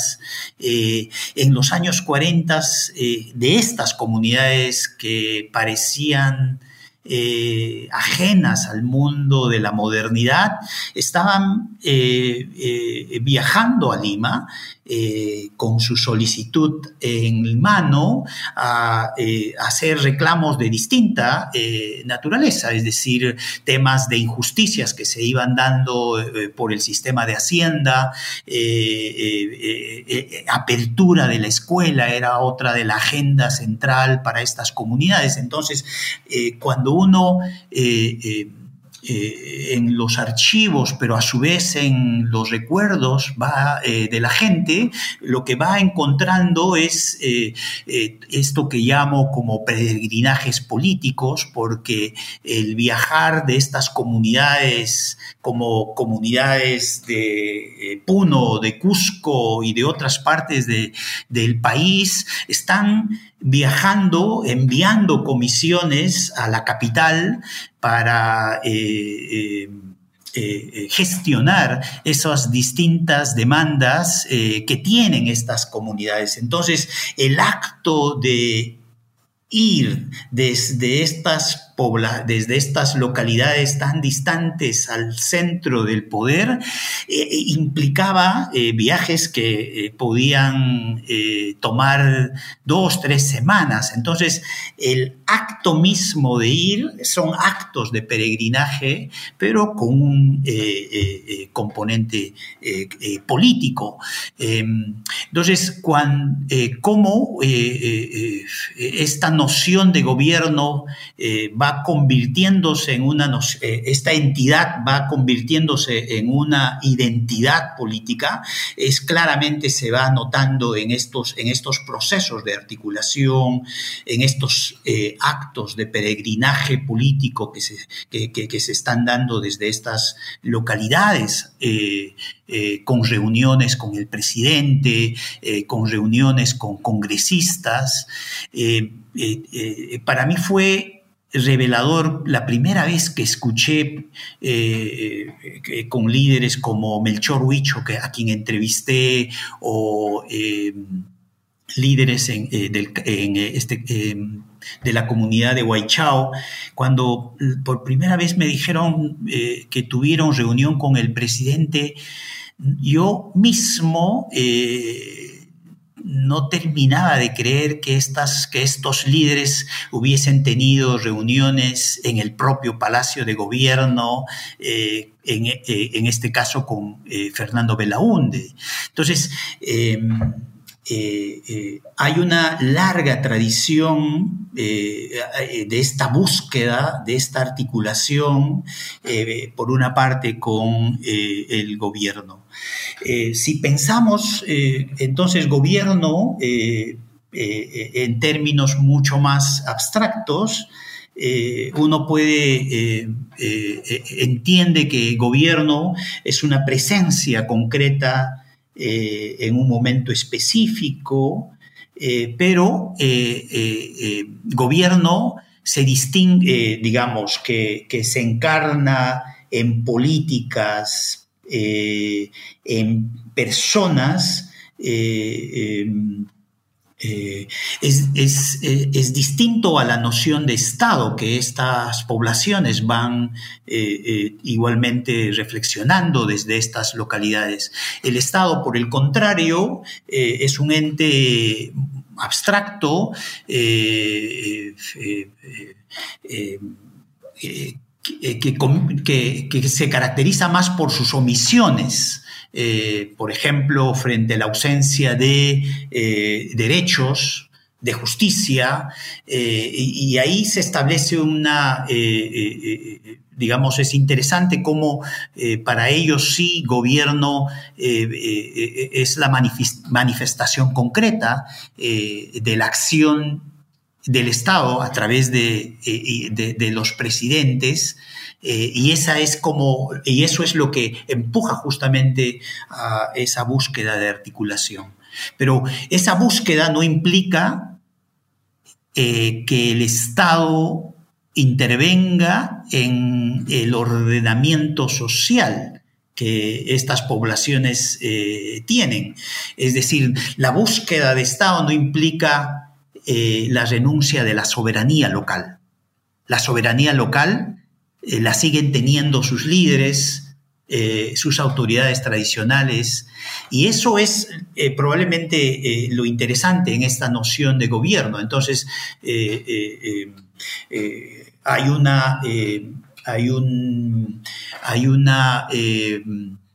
en los años 40 eh, de estas comunidades que parecían eh, ajenas al mundo de la modernidad, estaban eh, viajando a Lima eh, con su solicitud en mano a, eh, hacer reclamos de distinta eh, naturaleza, es decir, temas de injusticias que se iban dando por el sistema de Hacienda, apertura de la escuela era otra de la agenda central para estas comunidades. Entonces, cuando uno eh, en los archivos, pero a su vez en los recuerdos va, eh, de la gente, lo que va encontrando es eh, esto que llamo como peregrinajes políticos, porque el viajar de estas comunidades como comunidades de Puno, de Cusco y de otras partes de, del país, están viajando, enviando comisiones a la capital para eh, eh, eh, gestionar esas distintas demandas que tienen estas comunidades. Entonces, el acto de ir desde estas desde estas localidades tan distantes al centro del poder, eh, eh, implicaba eh, viajes que podían tomar dos, tres semanas. Entonces, el acto mismo de ir son actos de peregrinaje, pero con un componente político. Entonces, ¿cómo esta noción de gobierno va convirtiéndose en una, eh, esta entidad va convirtiéndose en una identidad política, es claramente se va notando en estos, en estos procesos de articulación, en estos eh, actos de peregrinaje político que se, que, se están dando desde estas localidades. Eh, con reuniones con el presidente, con reuniones con congresistas. para mí fue revelador la primera vez que escuché eh, eh, con líderes como Melchor Huicho, que, a quien entrevisté, o eh, líderes en, este, de la comunidad de Huaychao, cuando por primera vez me dijeron que tuvieron reunión con el presidente, yo mismo no terminaba de creer que, estas, que estos líderes hubiesen tenido reuniones en el propio Palacio de Gobierno, eh, eh, en, este caso con eh, Fernando Belaunde. Entonces, hay una larga tradición de esta búsqueda, de esta articulación, por una parte con el gobierno. Eh, si pensamos eh, entonces gobierno eh, en términos mucho más abstractos, uno puede, entiende que gobierno es una presencia concreta en un momento específico, pero gobierno se distingue, digamos, que, que se encarna en políticas, eh, en personas, eh, em, eh, es, distinto a la noción de Estado que estas poblaciones van igualmente reflexionando desde estas localidades. El Estado, por el contrario, es un ente abstracto eh, que, se caracteriza más por sus omisiones, eh, por ejemplo, frente a la ausencia de eh, derechos, de justicia, y, ahí se establece una, digamos, es interesante cómo para ellos sí gobierno es la manifestación concreta de la acción del Estado a través de, eh, los presidentes eh, y esa es como y eso es lo que empuja justamente a esa búsqueda de articulación pero esa búsqueda no implica eh, que el Estado intervenga en el ordenamiento social que estas poblaciones tienen. Es decir, la búsqueda de Estado no implica eh, la renuncia de la soberanía local. La soberanía local eh, la siguen teniendo sus líderes, eh, sus autoridades tradicionales, y eso es probablemente lo interesante en esta noción de gobierno. Entonces, hay una... hay un, hay una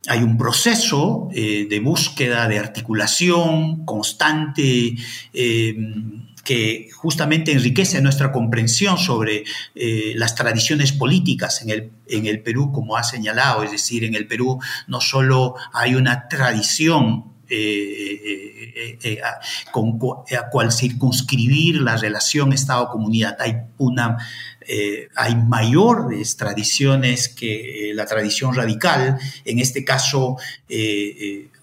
hay un proceso de búsqueda, de articulación constante que justamente enriquece nuestra comprensión sobre eh, las tradiciones políticas en el, en el Perú, como ha señalado. Es decir, en el Perú no solo hay una tradición eh, eh, con a cual circunscribir la relación Estado-comunidad. Hay, una, hay mayores tradiciones que la tradición radical, en este caso,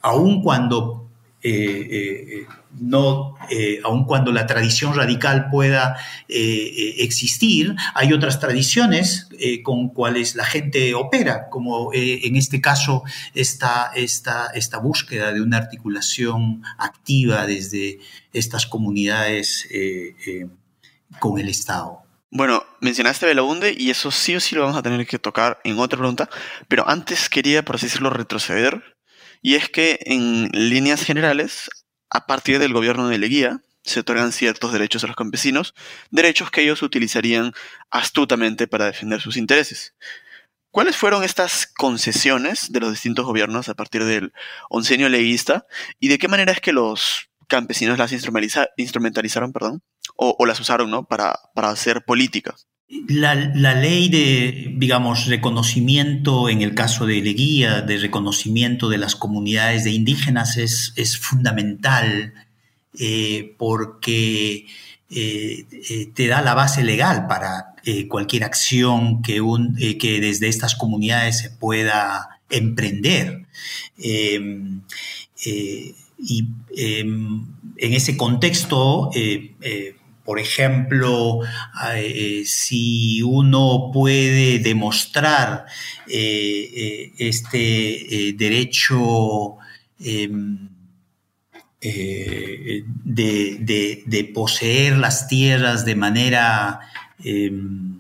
aun cuando no, eh, aun cuando la tradición radical pueda eh, eh, existir, hay otras tradiciones con cuales la gente opera, como en este caso esta, esta, esta, búsqueda de una articulación activa desde estas comunidades con el Estado. Bueno, mencionaste Belaunde y eso sí o sí lo vamos a tener que tocar en otra pregunta, pero antes quería, por así decirlo, retroceder. Y es que en líneas generales a partir del gobierno de Leguía, se otorgan ciertos derechos a los campesinos, derechos que ellos utilizarían astutamente para defender sus intereses. ¿Cuáles fueron estas concesiones de los distintos gobiernos a partir del oncenio leguista y de qué manera es que los campesinos las instrumentalizaron perdón, o, las usaron ¿no? para, para hacer política? La, ley de, digamos, reconocimiento, en el caso de Leguía, de reconocimiento de las comunidades de indígenas es, fundamental eh, porque eh, eh, te da la base legal para cualquier acción que, que desde estas comunidades se pueda emprender. Em, y em, en ese contexto, por ejemplo, eh, si uno puede demostrar eh, eh, este derecho em, de, poseer las tierras de manera... Em,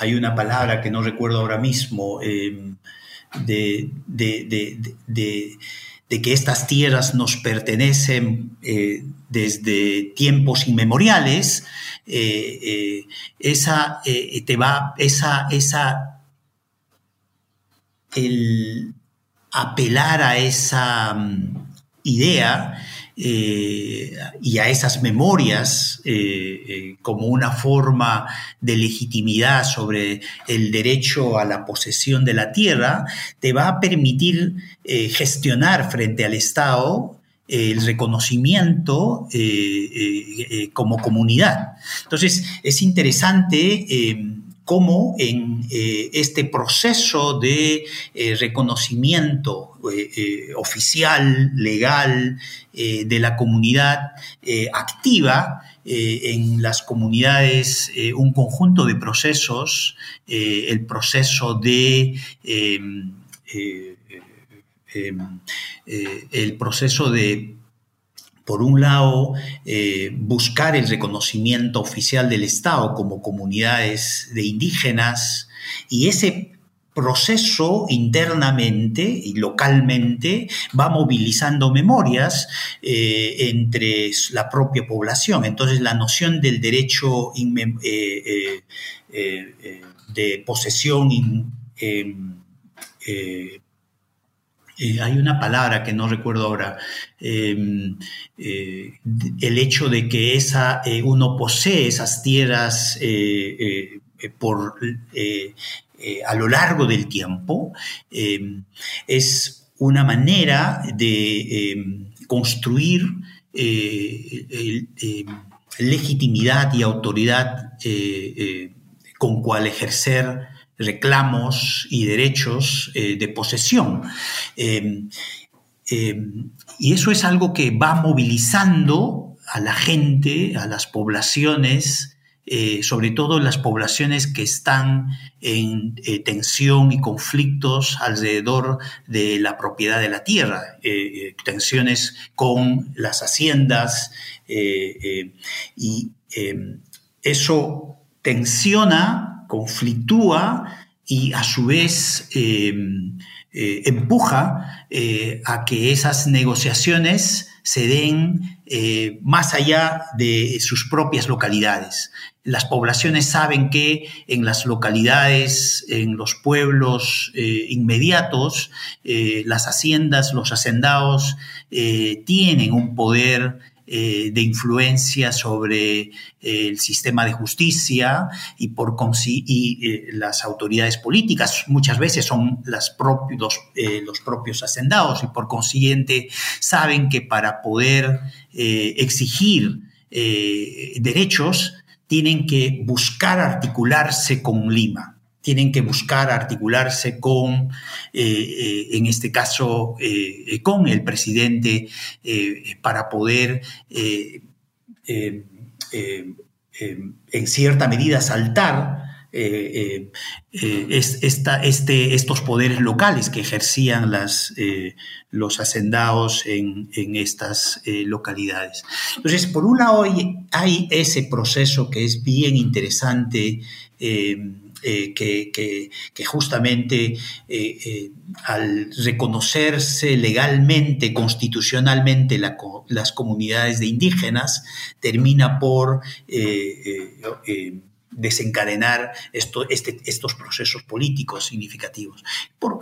hay una palabra que no recuerdo ahora mismo, em, de, que estas tierras nos pertenecen desde tiempos inmemoriales, eh, eh, esa eh, te va, esa, esa, el apelar a esa mm, idea y a esas memorias como una forma de legitimidad sobre el derecho a la posesión de la tierra, te va a permitir gestionar frente al Estado el reconocimiento como comunidad. Entonces, es interesante cómo en este proceso de reconocimiento oficial, legal, de la comunidad activa, eh, en las comunidades eh, un conjunto de procesos, eh, el proceso de em, em, el proceso de por un lado, buscar el reconocimiento oficial del Estado como comunidades de indígenas y ese proceso internamente y localmente va movilizando memorias eh, entre la propia población. Entonces la noción del derecho eh, eh, de posesión hay una palabra que no recuerdo ahora, em, el hecho de que esa, uno posee esas tierras por eh, a lo largo del tiempo, eh, es una manera de eh, construir legitimidad y autoridad con cual ejercer reclamos y derechos de posesión. y eso es algo que va movilizando a la gente, a las poblaciones, eh, sobre todo las poblaciones que están en eh, tensión y conflictos alrededor de la propiedad de la tierra, eh, tensiones con las haciendas y eso tensiona, conflictúa y a su vez empuja a que esas negociaciones se den más allá de sus propias localidades. Las poblaciones saben que en las localidades, en los pueblos eh, inmediatos, eh, las haciendas, los hacendados eh, tienen un poder de influencia sobre el sistema de justicia y, por y las autoridades políticas. Muchas veces son las propios, los propios hacendados y por consiguiente saben que para poder exigir derechos tienen que buscar articularse con Lima, tienen que buscar articularse con, eh, eh, en este caso, eh, con el presidente para poder, en cierta medida, saltar eh, este, estos poderes locales que ejercían las, los hacendados en, estas localidades. Entonces, por un lado hay ese proceso que es bien interesante. Que, justamente al reconocerse legalmente, constitucionalmente las comunidades de indígenas, termina por desencadenar este, estos procesos políticos significativos.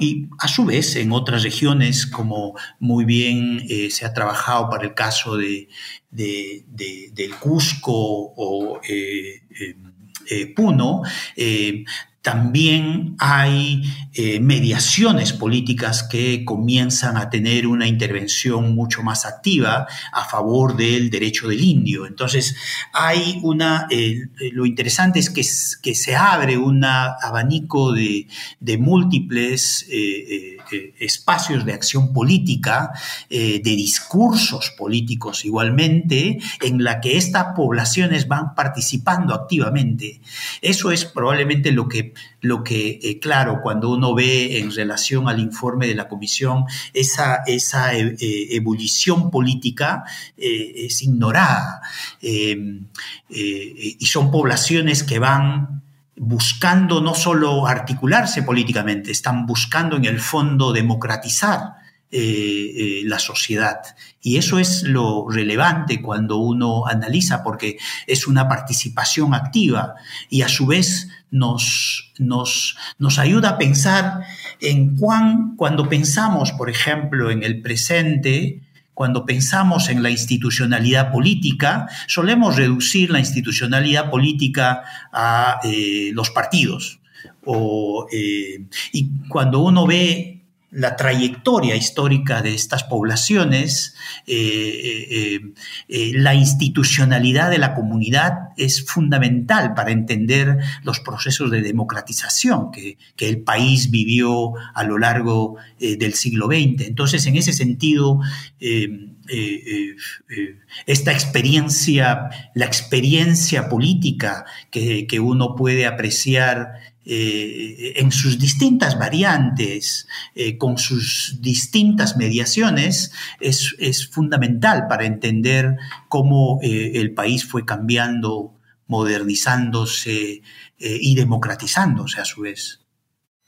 y a su vez, en otras regiones, como muy bien eh, se ha trabajado para el caso de, del Cusco o eh, eh, Puno, también hay eh, mediaciones políticas que comienzan a tener una intervención mucho más activa a favor del derecho del indio. Entonces, hay una, lo interesante es que, se abre un abanico de, múltiples eh, eh, espacios de acción política, de discursos políticos igualmente, en la que estas poblaciones van participando activamente. Eso es probablemente lo que lo que, eh, claro, cuando uno ve en relación al informe de la comisión, esa, esa eh, eh, ebullición política es ignorada. Y son poblaciones que van buscando no solo articularse políticamente, están buscando en el fondo democratizar la sociedad. Y eso es lo relevante cuando uno analiza, porque es una participación activa y a su vez nos, nos, nos ayuda a pensar en cuán, cuando pensamos, por ejemplo, en el presente, cuando pensamos en la institucionalidad política, solemos reducir la institucionalidad política a eh, los partidos. O, eh, y cuando uno ve la trayectoria histórica de estas poblaciones, la institucionalidad de la comunidad es fundamental para entender los procesos de democratización que, que el país vivió a lo largo del siglo XX. Entonces, en ese sentido, esta experiencia, la experiencia política que, que uno puede apreciar eh, en sus distintas variantes, eh, con sus distintas mediaciones, es, fundamental para entender cómo eh, el país fue cambiando, modernizándose y democratizándose a su vez.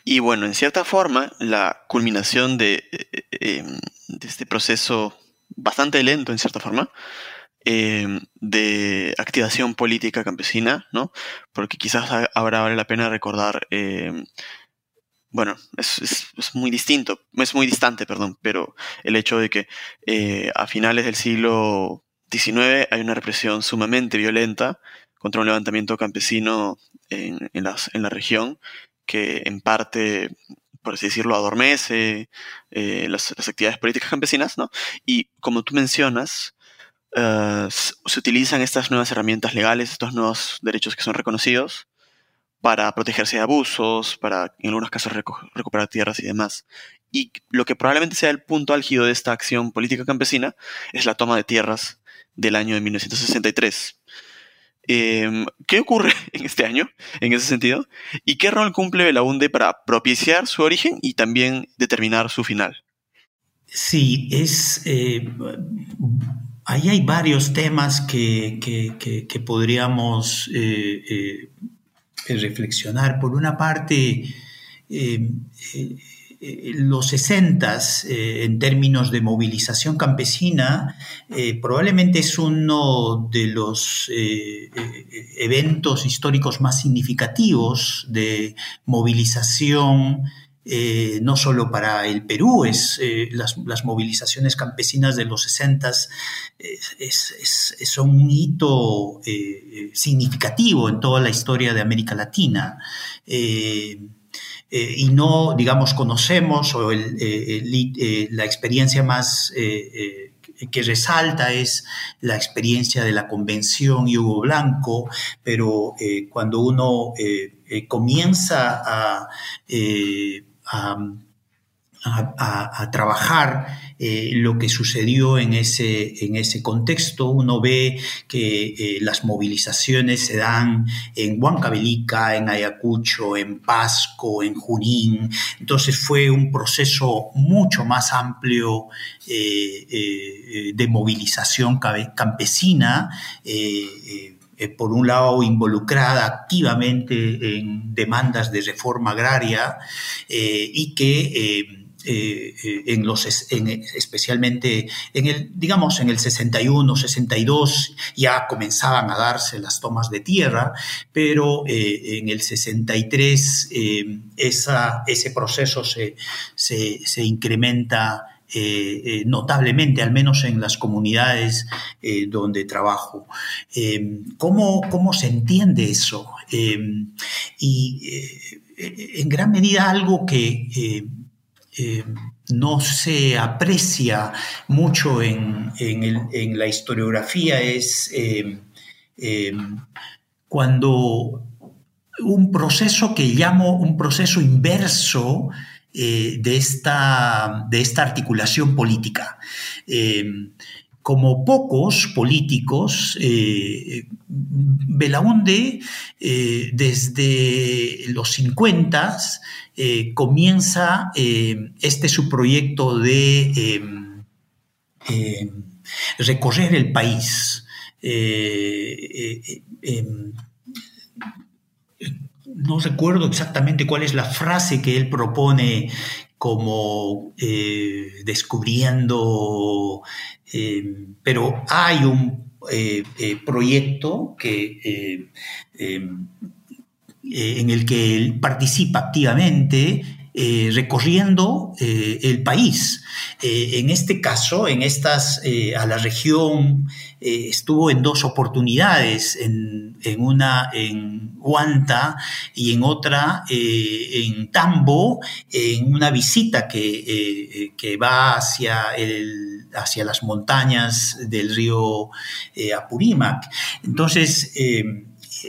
Y bueno, en cierta forma, la culminación de, de este proceso bastante lento, en cierta forma, Em, de activación política campesina, ¿no? Porque quizás ahora vale la pena recordar, em, bueno, es, muy distinto, es muy distante, perdón, pero el hecho de que eh, a finales del siglo XIX hay una represión sumamente violenta contra un levantamiento campesino en, la región que en parte por así decirlo, adormece eh, las, las, actividades políticas campesinas, ¿no? Y como tú mencionas, eh, se utilizan estas nuevas herramientas legales, estos nuevos derechos que son reconocidos para protegerse de abusos, para en algunos casos recuperar tierras y demás. Y lo que probablemente sea el punto álgido de esta acción política campesina es la toma de tierras del año de 1963. Em, ¿Qué ocurre en este año en ese sentido? ¿Y qué rol cumple la UNDE para propiciar su origen y también determinar su final? Sí, es eh, Ahí hay varios temas que, podríamos eh, eh, reflexionar. Por una parte, eh, los 60 en términos de movilización campesina probablemente es uno de los eventos históricos más significativos de movilización eh, no solo para el Perú, es, eh, las, movilizaciones campesinas de los 60 son un hito eh, significativo en toda la historia de América Latina. y no, digamos, conocemos o la experiencia más que resalta es la experiencia de la convención Hugo Blanco, pero cuando uno comienza a a, trabajar eh, lo que sucedió en ese, en ese contexto. Uno ve que eh, las movilizaciones se dan en Huancavelica, en Ayacucho, en Pasco, en Junín. Entonces fue un proceso mucho más amplio eh, de movilización campesina por un lado, involucrada activamente en demandas de reforma agraria eh, y que eh, en los, especialmente en el, digamos, en el 61, 62 ya comenzaban a darse las tomas de tierra, pero en el 63 esa, ese proceso se, se incrementa eh, eh, notablemente, al menos en las comunidades eh, donde trabajo. ¿cómo, ¿cómo, se entiende eso? y en gran medida algo que no se aprecia mucho en, en, la historiografía es cuando un proceso que llamo un proceso inverso eh, de, esta, de, esta, articulación política. Eh, como pocos políticos, eh, Belaunde desde los 50 comienza este su proyecto de recorrer el país no recuerdo exactamente cuál es la frase que él propone como eh, descubriendo, eh, pero hay un eh, proyecto que, en el que él participa activamente recorriendo el país. en este caso, en estas, a la región, estuvo en dos oportunidades, en, una en Huanta y en otra en Tambo, en una visita que, que va hacia el hacia las montañas del río eh, Apurímac. Entonces, eh,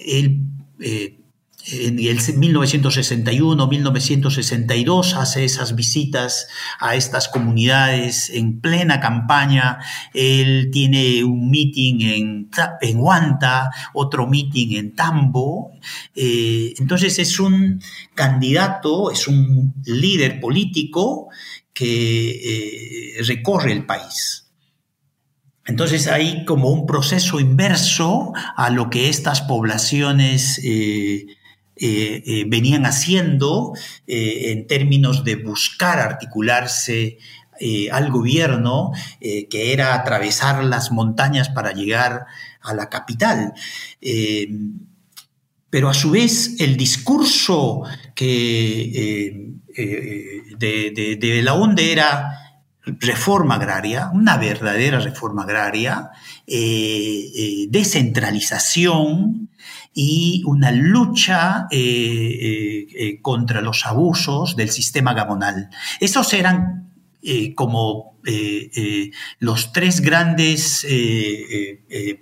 él eh, en el 1961, 1962 hace esas visitas a estas comunidades en plena campaña. Él tiene un meeting en, en Huanta, otro meeting en Tambo. entonces es un candidato, es un líder político que eh, recorre el país. Entonces hay como un proceso inverso a lo que estas poblaciones eh, eh, venían haciendo en términos de buscar articularse al gobierno, que era atravesar las montañas para llegar a la capital. pero a su vez el discurso que eh, de, de, de era reforma agraria, una verdadera reforma agraria, eh, eh, descentralización y una lucha contra los abusos del sistema gamonal. Esos eran como los tres grandes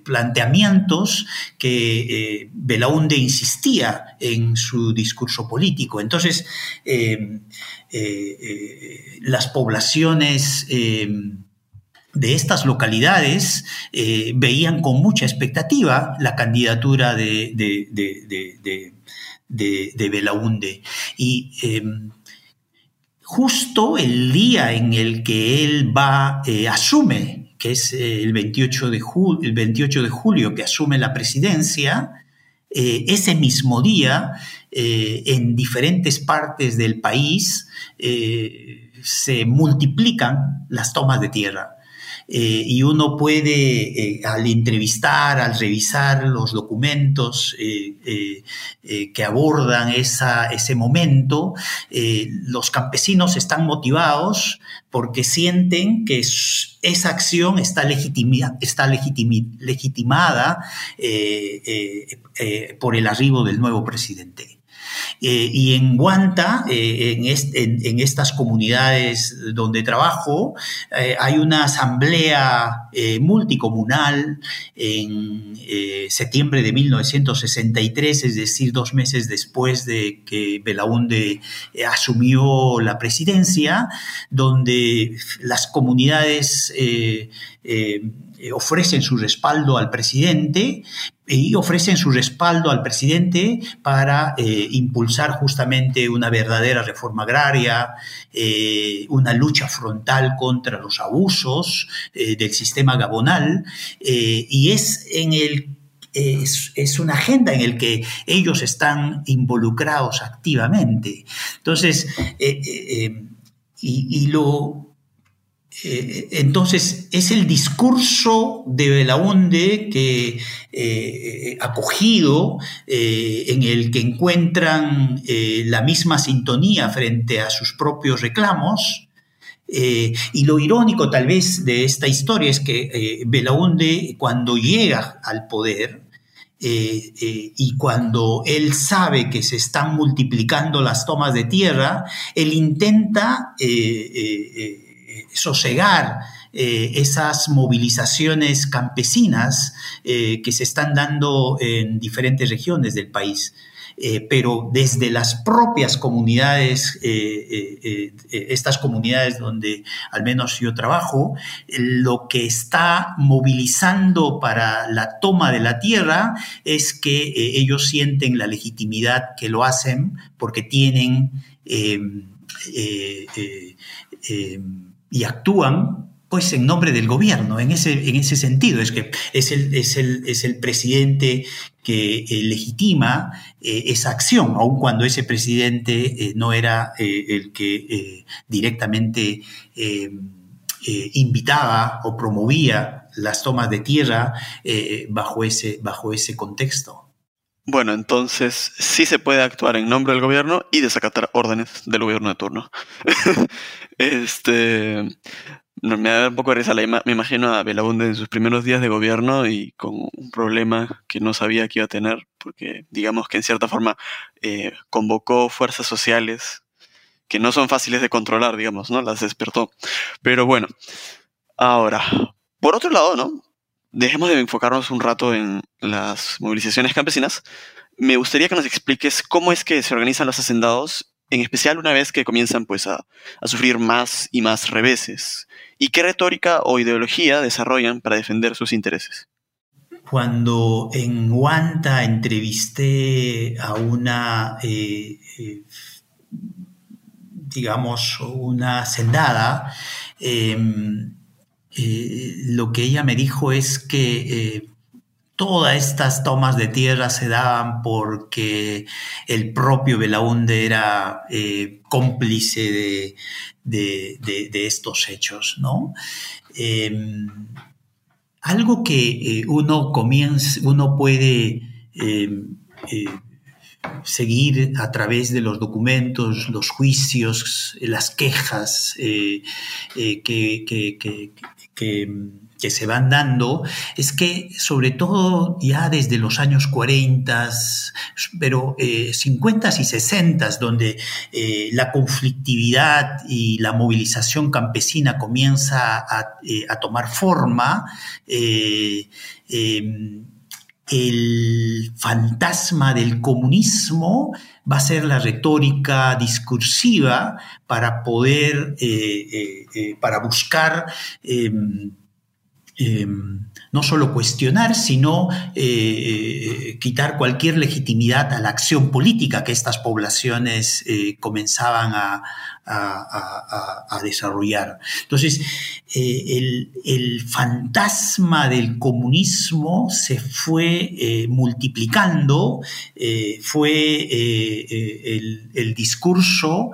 planteamientos que Belaunde insistía en su discurso político. Entonces, eh, eh, eh, las poblaciones de estas localidades veían con mucha expectativa la candidatura de, de, de, Belaunde. Y justo el día en el que él va, asume, que es el 28 de, el 28 de julio que asume la presidencia, eh, ese mismo día, eh, en diferentes partes del país, eh, se multiplican las tomas de tierra. Eh, y uno puede, eh, al entrevistar, al revisar los documentos eh, que abordan ese momento, los campesinos están motivados porque sienten que esa acción está, está legitimada por el arribo del nuevo presidente. Eh, y en Guanta, eh, en, estas comunidades donde trabajo, eh, hay una asamblea multicomunal en septiembre de 1963, es decir, dos meses después de que Belaunde asumió la presidencia, donde las comunidades ofrecen su respaldo al presidente, y ofrecen su respaldo al presidente para eh, impulsar justamente una verdadera reforma agraria, eh, una lucha frontal contra los abusos eh, del sistema gabonal, y es en el es, una agenda en la que ellos están involucrados activamente. Entonces, y, lo, eh, entonces, es el discurso de Belaunde que eh, acogido, eh, en el que encuentran la misma sintonía frente a sus propios reclamos. y lo irónico tal vez de esta historia es que Belaunde, cuando llega al poder, y cuando él sabe que se están multiplicando las tomas de tierra, él intenta sosegar eh, esas movilizaciones campesinas eh, que se están dando en diferentes regiones del país. Eh, pero desde las propias comunidades, estas comunidades donde al menos yo trabajo, lo que está movilizando para la toma de la tierra es que ellos sienten la legitimidad que lo hacen porque tienen y actúan pues en nombre del gobierno, en ese, en ese sentido, es que es el, es el, presidente que eh, legitima eh, esa acción, aun cuando ese presidente eh, no era el que directamente invitaba o promovía las tomas de tierra bajo, ese, bajo ese contexto. Bueno, entonces sí se puede actuar en nombre del gobierno y desacatar órdenes del gobierno de turno. este. Me da un poco de risa, me imagino a Belaunde en sus primeros días de gobierno y con un problema que no sabía que iba a tener, porque digamos que en cierta forma eh, convocó fuerzas sociales que no son fáciles de controlar, digamos, ¿no? Las despertó. Pero bueno, ahora, por otro lado, ¿no? Dejemos de enfocarnos un rato en las movilizaciones campesinas. Me gustaría que nos expliques cómo es que se organizan los hacendados, en especial una vez que comienzan pues a, sufrir más y más reveses, y qué retórica o ideología desarrollan para defender sus intereses. Cuando en Huanta entrevisté a una, eh, eh, digamos, una hacendada, em, eh, lo que ella me dijo es que eh, todas estas tomas de tierra se daban porque el propio Belaunde era eh, cómplice de, estos hechos, ¿no? Em, algo que uno comienza, uno puede em, seguir a través de los documentos, los juicios, las quejas que, que, se van dando es que sobre todo ya desde los años 40, pero 50 eh, y 60, donde eh, la conflictividad y la movilización campesina comienza a, eh, tomar forma, em, el fantasma del comunismo va a ser la retórica discursiva para poder, eh, eh, eh, para buscar em, em, no solo cuestionar, sino quitar cualquier legitimidad a la acción política que estas poblaciones comenzaban a, a, desarrollar. Entonces, eh, el, fantasma del comunismo se fue eh, multiplicando, eh, fue el, discurso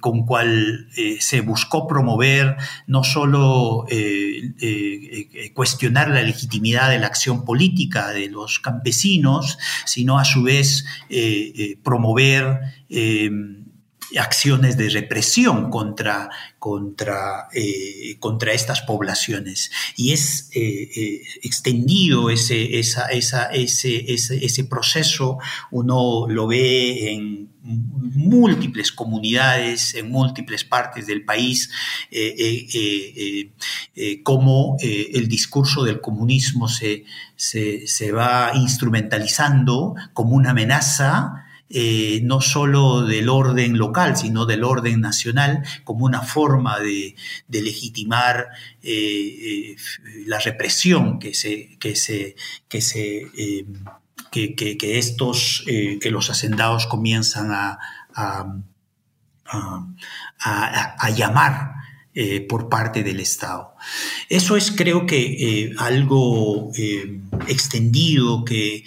con cual se buscó promover no solo cuestionar la legitimidad de la acción política de los campesinos, sino a su vez promover acciones de represión contra, contra, eh, contra estas poblaciones. Y es eh, eh, extendido ese, esa, esa, ese, ese, proceso, uno lo ve en múltiples comunidades, en múltiples partes del país, cómo el discurso del comunismo se, se, se va instrumentalizando como una amenaza eh, no solo del orden local, sino del orden nacional, como una forma de, legitimar eh, eh, la represión que se, que se, que se que, estos, que los hacendados comienzan a, a, llamar por parte del Estado. Eso es creo que algo extendido que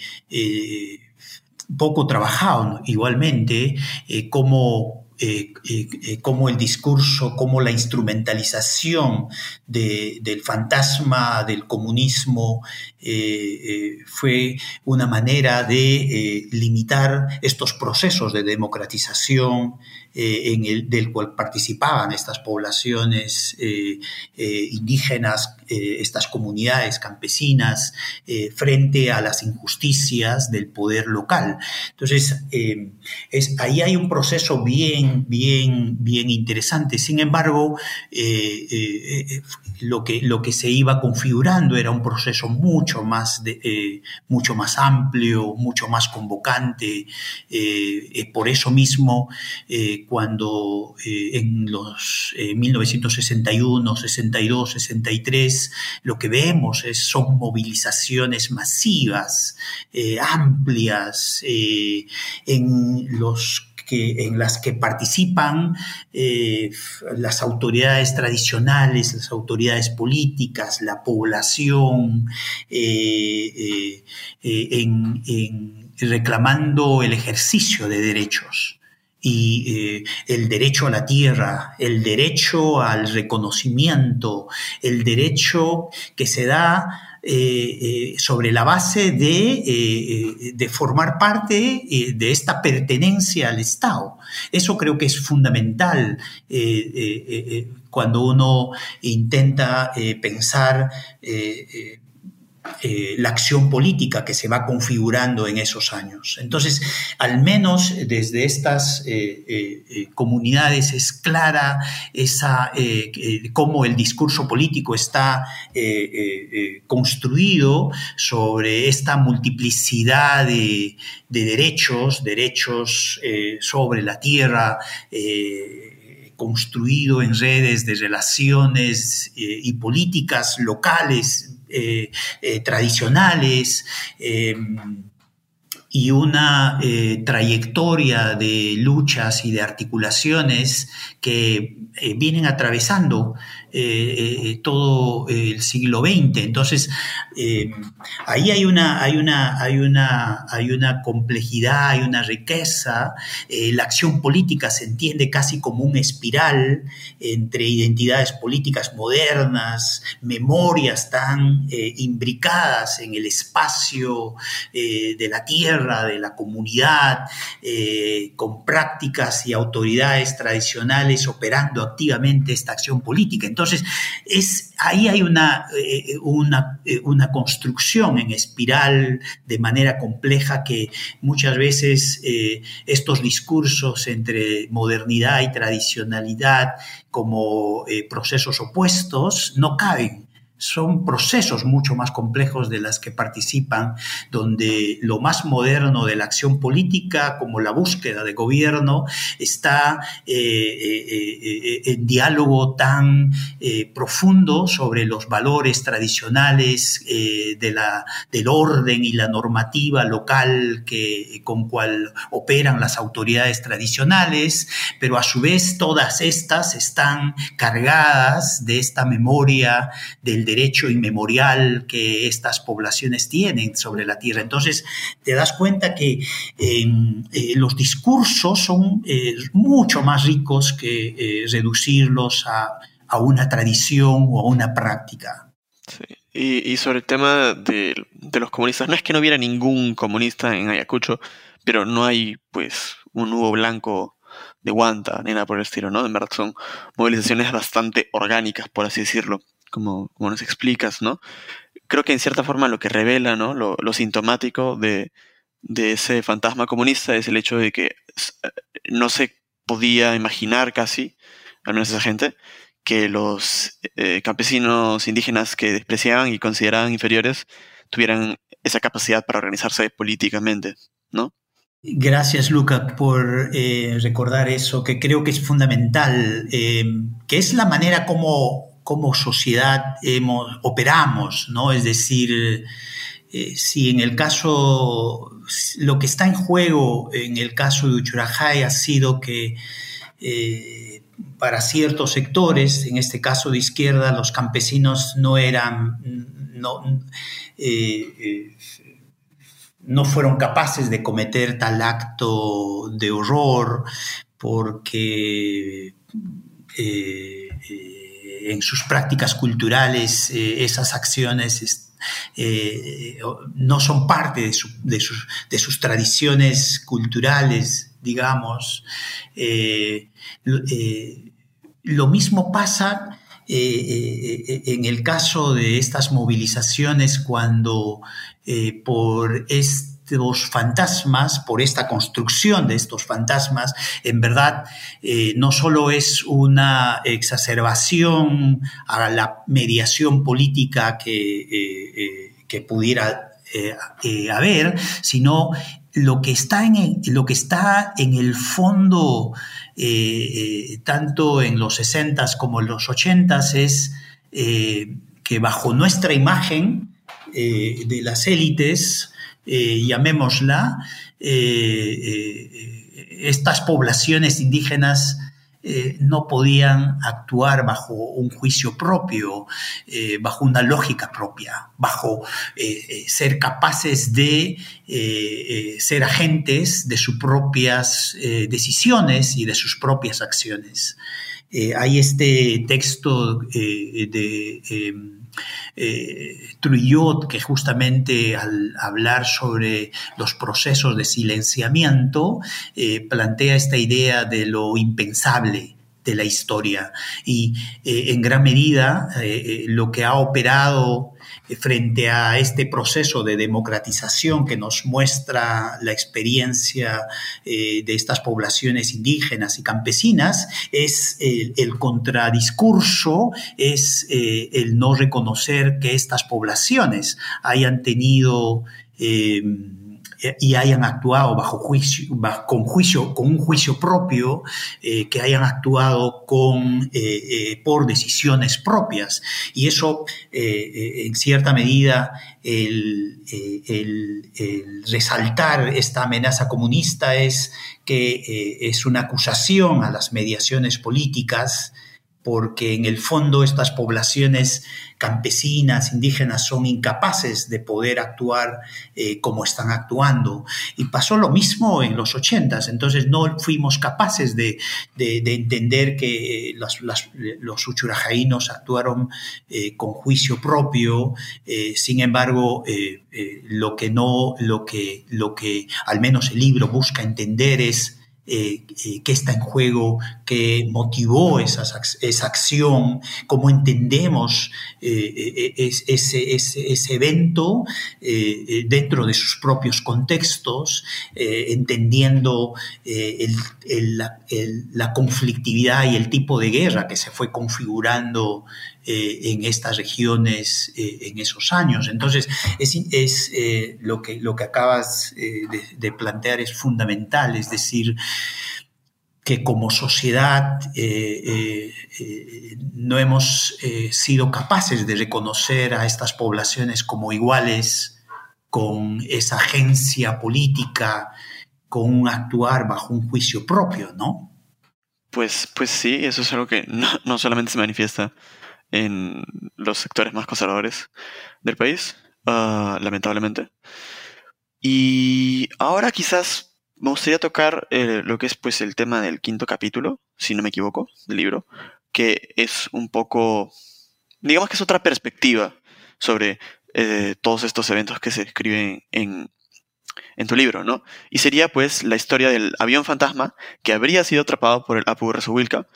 poco trabajado igualmente, eh, como eh, eh, como el discurso, como la instrumentalización del fantasma del comunismo fue una manera de limitar estos procesos de democratización eh, en el, del cual participaban estas poblaciones eh, eh, indígenas, estas comunidades campesinas, frente a las injusticias del poder local. Entonces, es, ahí hay un proceso bien, bien, bien interesante. Sin embargo, lo, que, lo que se iba configurando era un proceso mucho de, mucho más amplio, mucho más convocante. por eso mismo, cuando eh, en los 1961, 62, 63, lo que vemos es, son movilizaciones masivas, eh, amplias, eh, en los que, en las que participan las autoridades tradicionales, las autoridades políticas, la población, reclamando el ejercicio de derechos y eh, el derecho a la tierra, el derecho al reconocimiento, el derecho que se da sobre la base de, de formar parte de esta pertenencia al Estado. Eso creo que es fundamental cuando uno intenta pensar eh, la acción política que se va configurando en esos años. Entonces, al menos desde estas eh, eh, comunidades es clara esa, cómo el discurso político está construido sobre esta multiplicidad de, de derechos, derechos sobre la tierra, construido en redes de relaciones y políticas locales eh, eh, tradicionales em, y una eh, trayectoria de luchas y de articulaciones que vienen atravesando eh, eh, todo el siglo XX. Entonces, eh, ahí hay una, hay, una, hay, una, hay una complejidad, hay una riqueza. la acción política se entiende casi como un espiral entre identidades políticas modernas, memorias tan imbricadas en el espacio de la tierra, de la comunidad, con prácticas y autoridades tradicionales operando activamente esta acción política. Entonces, entonces, es, ahí hay una, eh, eh, una, construcción en espiral de manera compleja que muchas veces eh, estos discursos entre modernidad y tradicionalidad como procesos opuestos no caben son procesos mucho más complejos de las que participan, donde lo más moderno de la acción política, como la búsqueda de gobierno, está eh, eh, eh, en diálogo tan profundo sobre los valores tradicionales de la, del orden y la normativa local que, con cual operan las autoridades tradicionales, pero a su vez todas estas están cargadas de esta memoria del derecho inmemorial que estas poblaciones tienen sobre la tierra. Entonces, te das cuenta que em, eh, los discursos son eh, mucho más ricos que eh, reducirlos a, una tradición o a una práctica. Y, sobre el tema de, los comunistas, no es que no hubiera ningún comunista en Ayacucho, pero no hay pues un nudo blanco de guanta ni nada por el estilo, ¿no? En verdad son movilizaciones bastante orgánicas, por así decirlo como, nos explicas, ¿no? Creo que en cierta forma lo que revela, ¿no? Lo, sintomático de, ese fantasma comunista es el hecho de que eh, no se podía imaginar casi, al menos esa gente, que los eh, campesinos indígenas que despreciaban y consideraban inferiores tuvieran esa capacidad para organizarse políticamente, ¿no? Gracias, Luca, por eh, recordar eso, que creo que es fundamental, que es la manera como como sociedad hemos, operamos, ¿no? Es decir, eh, si en el caso, lo que está en juego en el caso de Uchurajay ha sido que eh, para ciertos sectores, en este caso de izquierda, los campesinos no eran, no, eh, no fueron capaces de cometer tal acto de horror porque en sus prácticas culturales eh, esas acciones eh, no son parte de, sus, tradiciones culturales, digamos. Eh, lo mismo pasa en el caso de estas movilizaciones cuando por este estos fantasmas, por esta construcción de estos fantasmas, en verdad eh, no solo es una exacerbación a la mediación política que, eh, eh, que pudiera haber, sino lo que está en el, lo que está en el fondo, tanto en los 60s como en los 80s, es que bajo nuestra imagen de las élites, eh, llamémosla, eh, eh, estas poblaciones indígenas no podían actuar bajo un juicio propio, bajo una lógica propia, bajo ser capaces de ser agentes de sus propias decisiones y de sus propias acciones. hay este texto de em, Trujillo que justamente al hablar sobre los procesos de silenciamiento plantea esta idea de lo impensable de la historia. Y en gran medida lo que ha operado frente a este proceso de democratización que nos muestra la experiencia eh, de estas poblaciones indígenas y campesinas, es el, contradiscurso, es eh, el no reconocer que estas poblaciones hayan tenido... Eh, y hayan actuado bajo juicio, con, juicio, con un juicio propio, eh, que hayan actuado con, eh, por decisiones propias. Y eso, en cierta medida, el, resaltar esta amenaza comunista es que es una acusación a las mediaciones políticas porque en el fondo estas poblaciones campesinas, indígenas, son incapaces de poder actuar eh, como están actuando. Y pasó lo mismo en los ochentas, entonces no fuimos capaces de, entender que los, los uchurajaínos actuaron eh, con juicio propio, eh, sin embargo, lo que no, lo que, lo que al menos el libro busca entender es eh, eh, qué está en juego, qué motivó esa acción, cómo entendemos eh, ese, ese, evento dentro de sus propios contextos, entendiendo la conflictividad y el tipo de guerra que se fue configurando eh, en estas regiones eh, en esos años. Entonces, es, eh, lo, que, lo que acabas de, plantear es fundamental, es decir, que como sociedad no hemos sido capaces de reconocer a estas poblaciones como iguales con esa agencia política, con un actuar bajo un juicio propio, ¿no? Pues, pues sí, eso es algo que no, no solamente se manifiesta en los sectores más conservadores del país, ah, lamentablemente. Y ahora quizás me gustaría tocar eh, lo que es pues el tema del quinto capítulo, si no me equivoco, del libro, que es un poco, digamos que es otra perspectiva sobre eh, todos estos eventos que se describen en, tu libro, ¿no? Y sería pues la historia del avión fantasma que habría sido atrapado por el Apu Resuwilka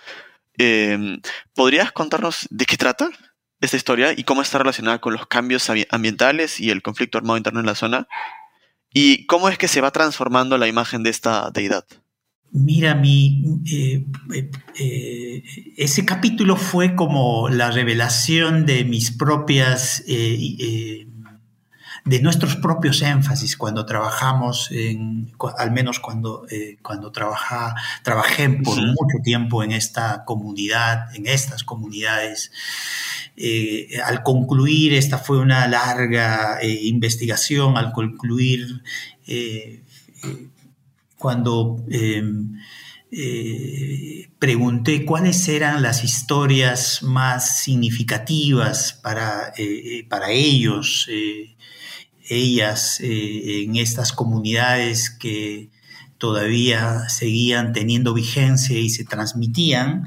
Em, ¿Podrías contarnos de qué trata esta historia y cómo está relacionada con los cambios ambientales y el conflicto armado interno en la zona? ¿Y cómo es que se va transformando la imagen de esta deidad? Mira, mi, eh, eh, eh, ese capítulo fue como la revelación de mis propias de nuestros propios énfasis cuando trabajamos, en, al menos cuando, eh, cuando trabaja, trabajé por mucho tiempo en esta comunidad, en estas comunidades. Eh, al concluir, esta fue una larga eh, investigación, al concluir, cuando em, pregunté cuáles eran las historias más significativas para, para ellos, ellas eh, en estas comunidades que todavía seguían teniendo vigencia y se transmitían.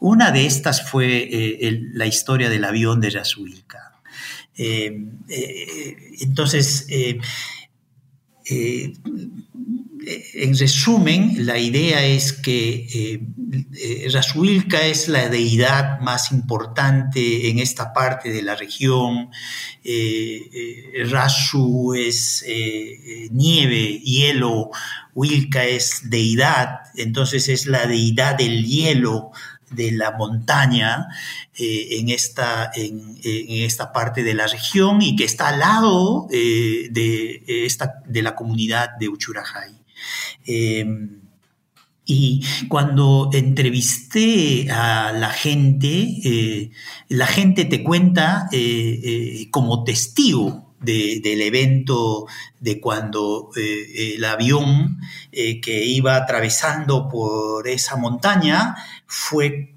Una de estas fue eh, la historia del avión de Yasuilka. Eh, entonces, en resumen, la idea es que eh, es la deidad más importante en esta parte de la región. Eh, eh, Rasu es nieve, hielo, Wilka es deidad, entonces es la deidad del hielo de la montaña en, esta, en, esta parte de la región y que está al lado de, esta, de la comunidad de Uchurajay. Y cuando entrevisté a la gente, eh, la gente te cuenta eh, eh, como testigo del evento de cuando el avión que iba atravesando por esa montaña fue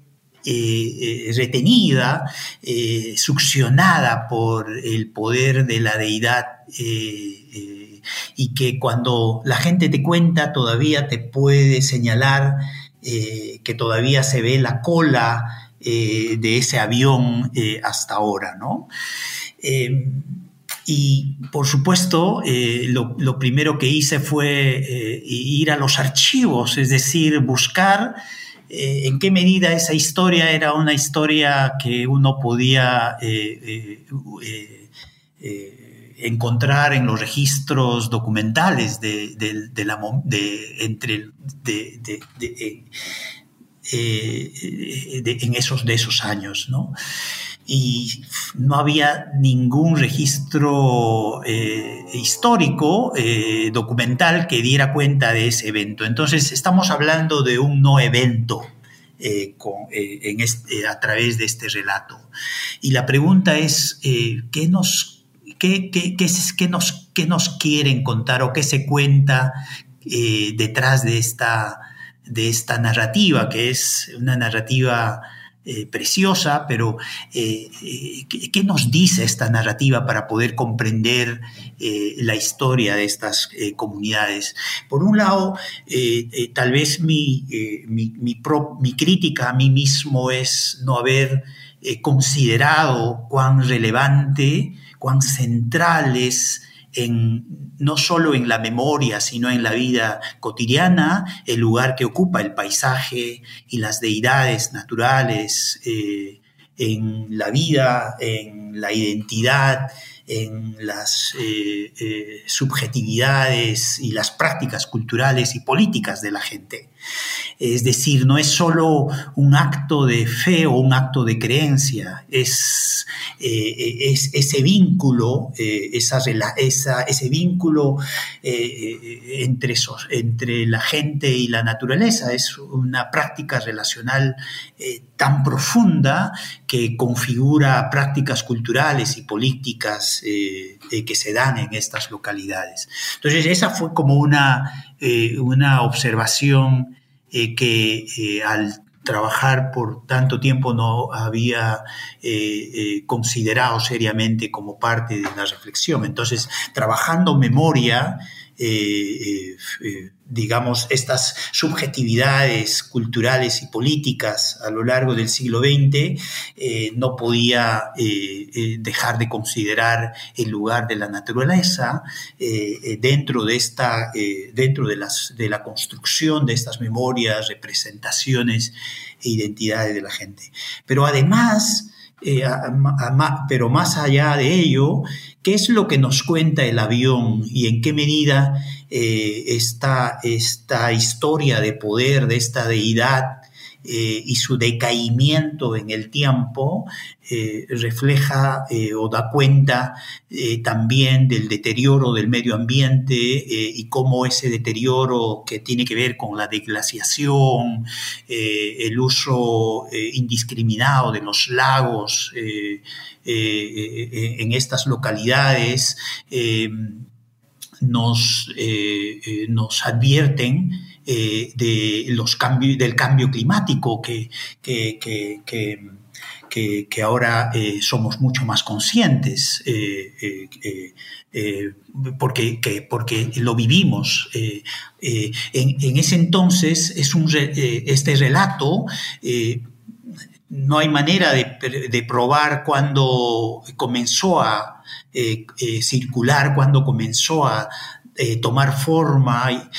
retenida, succionada por el poder de la deidad y que cuando la gente te cuenta todavía te puede señalar que todavía se ve la cola de ese avión hasta ahora, ¿no? Y por supuesto, eh, lo, primero que hice fue eh, ir a los archivos, es decir, buscar eh, en qué medida esa historia era una historia que uno podía encontrar en los registros documentales de, entre, en esos, de esos años. ¿no? y no había ningún registro eh, histórico, eh, documental, que diera cuenta de ese evento. Entonces, estamos hablando de un no evento eh, a través de este relato. Y la pregunta es, ¿qué nos, qué, qué, qué, nos, ¿qué nos quieren contar o qué se cuenta detrás de esta, de esta narrativa, que es una narrativa eh, preciosa, pero eh, eh, ¿qué, nos dice esta narrativa para poder comprender la historia de estas comunidades? Por un lado, tal vez mi, mi, mi, crítica a mí mismo es no haber considerado cuán relevante, cuán central es no solo en la memoria, sino en la vida cotidiana, el lugar que ocupa el paisaje y las deidades naturales eh, en la vida, en la identidad, en las eh, eh, subjetividades y las prácticas culturales y políticas de la gente. Es decir, no es solo un acto de fe o un acto de creencia, es, eh, ese vínculo, esa, ese vínculo entre, entre la gente y la naturaleza, es una práctica relacional tan profunda que configura prácticas culturales y políticas eh, eh, que se dan en estas localidades. Entonces, esa fue como una, eh, una observación que al trabajar por tanto tiempo no había considerado seriamente como parte de la reflexión. Entonces, trabajando memoria, digamos, estas subjetividades culturales y políticas a lo largo del siglo XX, eh, no podía eh, eh, dejar de considerar el lugar de la naturaleza dentro, de, esta, dentro de, las, de la construcción de estas memorias, representaciones e identidades de la gente. Pero además, pero más allá de ello, ¿qué es lo que nos cuenta el avión y en qué medida eh, esta, esta historia de poder de esta deidad eh, y su decaimiento en el tiempo eh, refleja o da cuenta también del deterioro del medio ambiente y cómo ese deterioro que tiene que ver con la deglaciación, el uso indiscriminado de los lagos en estas localidades, nos, eh, eh, nos advierten eh, de los cambios, del cambio climático que, que, que, ahora somos mucho más conscientes porque, porque lo vivimos. En, ese entonces es un, este relato no hay manera de, probar cuándo comenzó a, eh, eh, circular cuando comenzó a eh, tomar forma.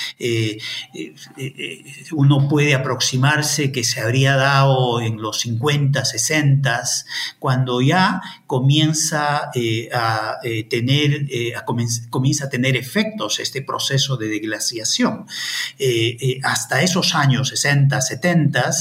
uno puede aproximarse que se habría dado en los 50, 60, cuando ya comienza a tener, comienza a tener efectos este proceso de deglaciación. hasta esos años 60, 70,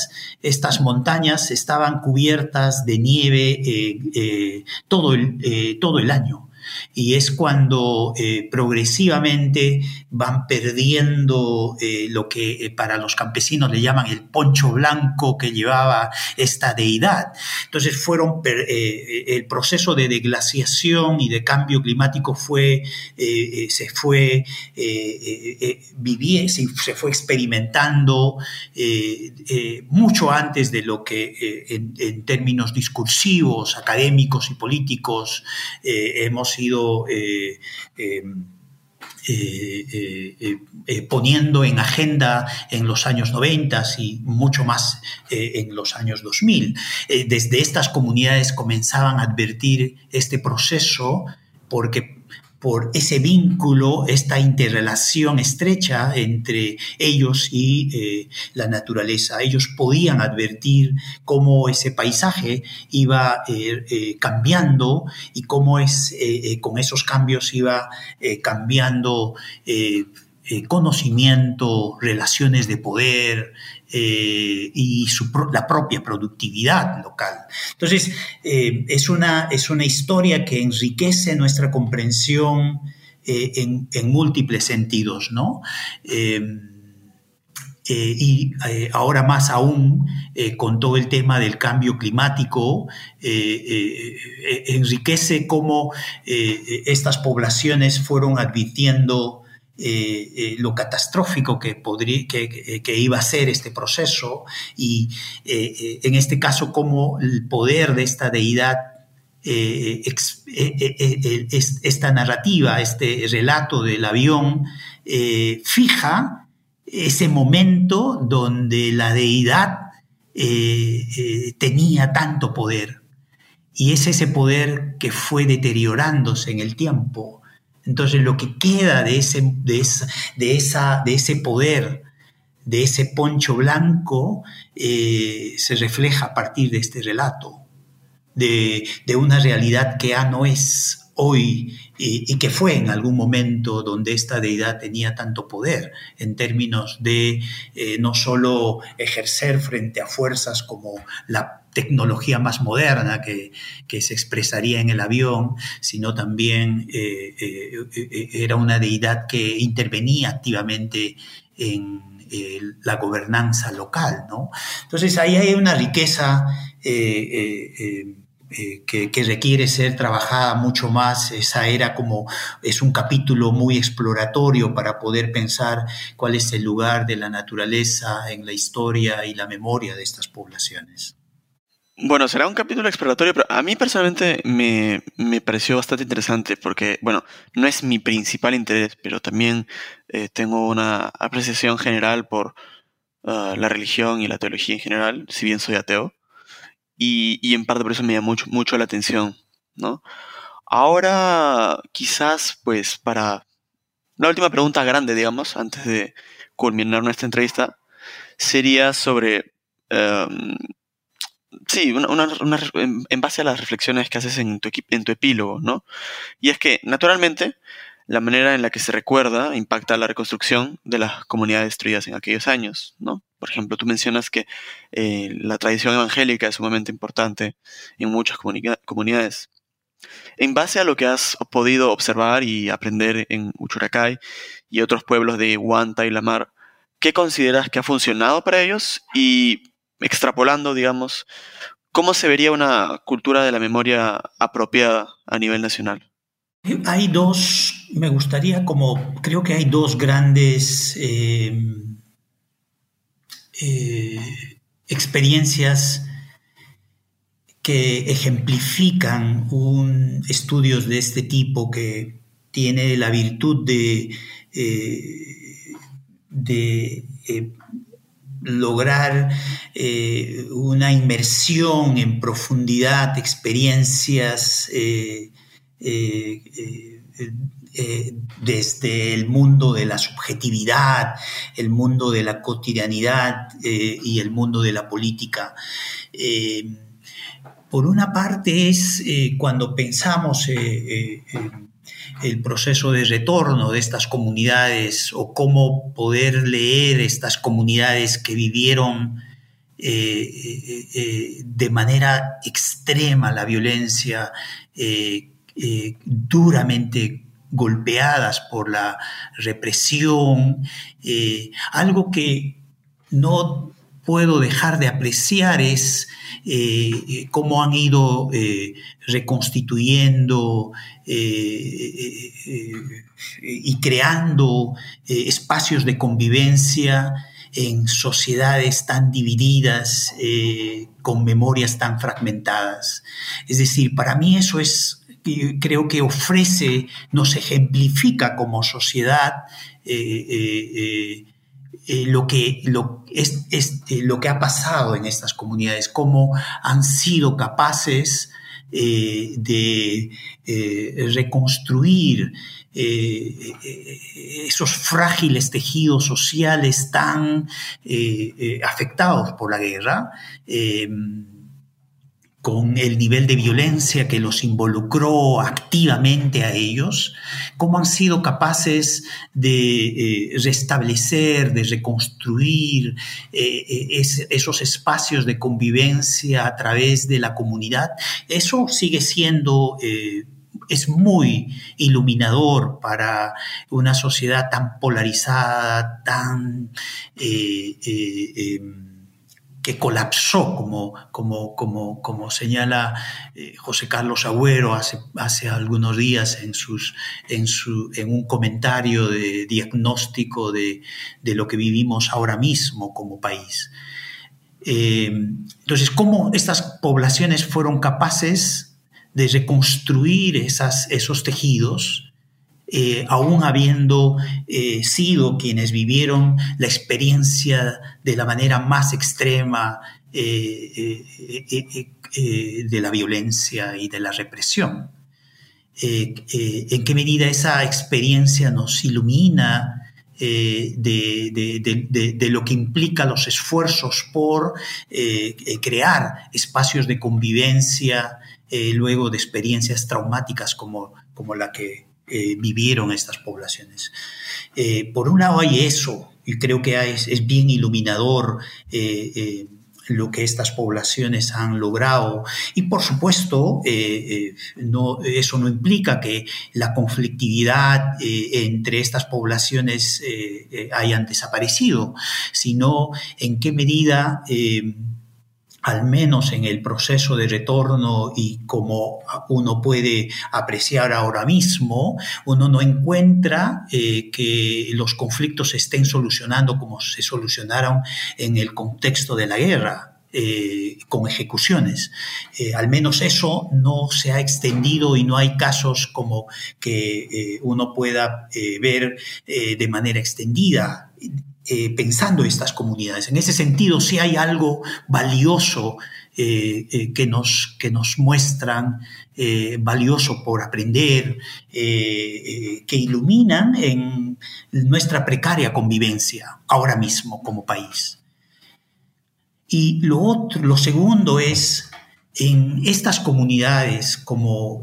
estas montañas estaban cubiertas de nieve todo, el, todo el año y es cuando eh, progresivamente van perdiendo eh, lo que eh, para los campesinos le llaman el poncho blanco que llevaba esta deidad. Entonces fueron el proceso de deglaciación y de cambio climático fue se fue se, fue experimentando mucho antes de lo que en, términos discursivos, académicos y políticos hemos sido eh, em, poniendo en agenda en los años 90 y mucho más en los años 2000. desde estas comunidades comenzaban a advertir este proceso porque por ese vínculo, esta interrelación estrecha entre ellos y eh, la naturaleza. Ellos podían advertir cómo ese paisaje iba eh, eh, cambiando y cómo es, con esos cambios iba cambiando conocimiento, relaciones de poder, eh, y la propia productividad local. Entonces, eh, es, una, es una historia que enriquece nuestra comprensión eh, en, múltiples sentidos, ¿no? y ahora más aún con todo el tema del cambio climático, enriquece cómo estas poblaciones fueron advirtiendo eh, eh, lo catastrófico que, podría, que, iba a ser este proceso y eh, en este caso como el poder de esta deidad, esta narrativa, este relato del avión, fija ese momento donde la deidad tenía tanto poder. Y es ese poder que fue deteriorándose en el tiempo entonces lo que queda de ese, de esa, de esa, de ese poder, de ese poncho blanco, eh, se refleja a partir de este relato, de, una realidad que ya no es hoy y, que fue en algún momento donde esta deidad tenía tanto poder en términos de eh, no solo ejercer frente a fuerzas como la tecnología más moderna que, se expresaría en el avión, sino también eh, eh, era una deidad que intervenía activamente en la gobernanza local. ¿no? Entonces ahí hay una riqueza eh, que, requiere ser trabajada mucho más. Esa era como, es un capítulo muy exploratorio para poder pensar cuál es el lugar de la naturaleza en la historia y la memoria de estas poblaciones. Bueno, será un capítulo exploratorio, pero a mí personalmente me, pareció bastante interesante porque, bueno, no es mi principal interés, pero también eh, tengo una apreciación general por ah, la religión y la teología en general, si bien soy ateo y, en parte por eso me llama mucho, mucho la atención, ¿no? Ahora, quizás, pues, para la última pregunta grande, digamos, antes de culminar nuestra entrevista, sería sobre, em, sí, en, base a las reflexiones que haces en tu, en tu epílogo, ¿no? Y es que, naturalmente, la manera en la que se recuerda impacta la reconstrucción de las comunidades destruidas en aquellos años, ¿no? Por ejemplo, tú mencionas que eh, la tradición evangélica es sumamente importante en muchas comunidades. En base a lo que has podido observar y aprender en Uchuracay y otros pueblos de Huanta y Lamar, ¿qué consideras que ha funcionado para ellos? Y extrapolando, digamos, ¿cómo se vería una cultura de la memoria apropiada a nivel nacional? Hay dos, me gustaría como, creo que hay dos grandes eh, eh, experiencias que ejemplifican un, estudios de este tipo que tiene la virtud de, eh, de lograr una inmersión en profundidad, experiencias eh, eh, desde el mundo de la subjetividad, el mundo de la cotidianidad y el mundo de la política. por una parte es cuando pensamos el proceso de retorno de estas comunidades o cómo poder leer estas comunidades que vivieron de manera extrema la violencia, eh, duramente golpeadas por la represión, eh, algo que no puedo dejar de apreciar es eh, cómo han ido reconstituyendo y creando espacios de convivencia en sociedades tan divididas, con memorias tan fragmentadas. Es decir, para mí eso es creo que ofrece, nos ejemplifica como sociedad lo, que, lo, es, lo que ha pasado en estas comunidades, cómo han sido capaces de reconstruir eh, eh, esos frágiles tejidos sociales tan eh, afectados por la guerra, con el nivel de violencia que los involucró activamente a ellos, cómo han sido capaces de restablecer, de reconstruir esos espacios de convivencia a través de la comunidad, eso sigue siendo es muy iluminador para una sociedad tan polarizada, tan... Eh, eh, que colapsó, como, como, como, como señala eh, José Carlos Agüero hace, hace algunos días en, sus, en, su, en un comentario de diagnóstico de, de lo que vivimos ahora mismo como país. entonces, ¿cómo estas poblaciones fueron capaces de reconstruir esas, esos tejidos, eh, aún habiendo eh, sido quienes vivieron la experiencia de la manera más extrema eh, de la violencia y de la represión. ¿En qué medida esa experiencia nos ilumina de, lo que implica los esfuerzos por crear espacios de convivencia luego de experiencias traumáticas como la que eh, vivieron estas poblaciones. Eh, por un lado hay eso, y creo que es, bien iluminador lo que estas poblaciones han logrado. Y por supuesto, eso no implica que la conflictividad entre estas poblaciones hayan desaparecido, sino en qué medida al menos en el proceso de retorno y como uno puede apreciar ahora mismo, uno no encuentra eh, que los conflictos se estén solucionando como se solucionaron en el contexto de la guerra. Eh, con ejecuciones. Eh, al menos eso no se ha extendido y no hay casos como que uno pueda ver de manera extendida eh, pensando estas comunidades. En ese sentido, si hay algo valioso eh, eh, que, nos, que nos muestran, valioso por aprender, que iluminan en nuestra precaria convivencia ahora mismo como país. Y lo, otro, lo segundo es en estas comunidades como,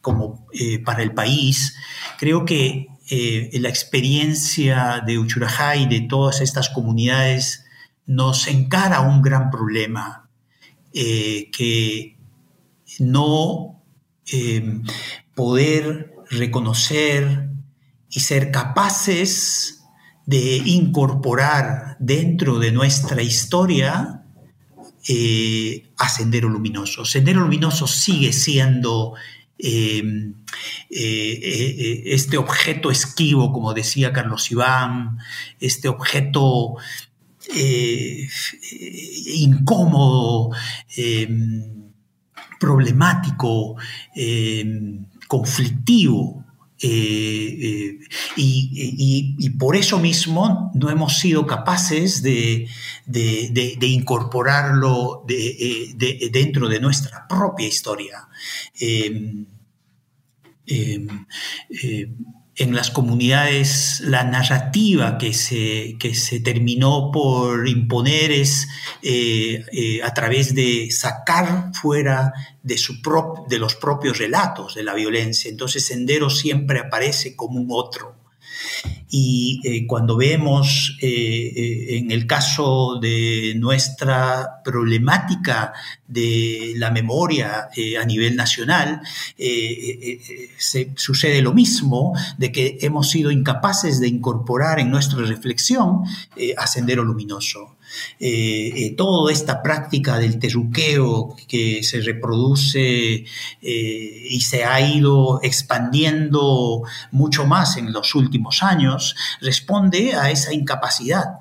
como para el país, creo que eh, la experiencia de Uchurajá y de todas estas comunidades nos encara un gran problema eh, que no eh, poder reconocer y ser capaces de incorporar dentro de nuestra historia a Sendero Luminoso. Sendero Luminoso sigue siendo eh, eh, este objeto esquivo, como decía Carlos Iván, este objeto eh, incómodo, em, problemático, em, conflictivo. y, por eso mismo no hemos sido capaces de, incorporarlo dentro de nuestra propia historia. En las comunidades la narrativa que se, se terminó por imponer es eh, eh, a través de sacar fuera de, su de los propios relatos de la violencia. Entonces Sendero siempre aparece como un otro. Y eh, cuando vemos en el caso de nuestra problemática de la memoria a nivel nacional, se, sucede lo mismo, de que hemos sido incapaces de incorporar en nuestra reflexión a Sendero Luminoso. Eh, eh, toda esta práctica del terruqueo que se reproduce eh, y se ha ido expandiendo mucho más en los últimos años, responde a esa incapacidad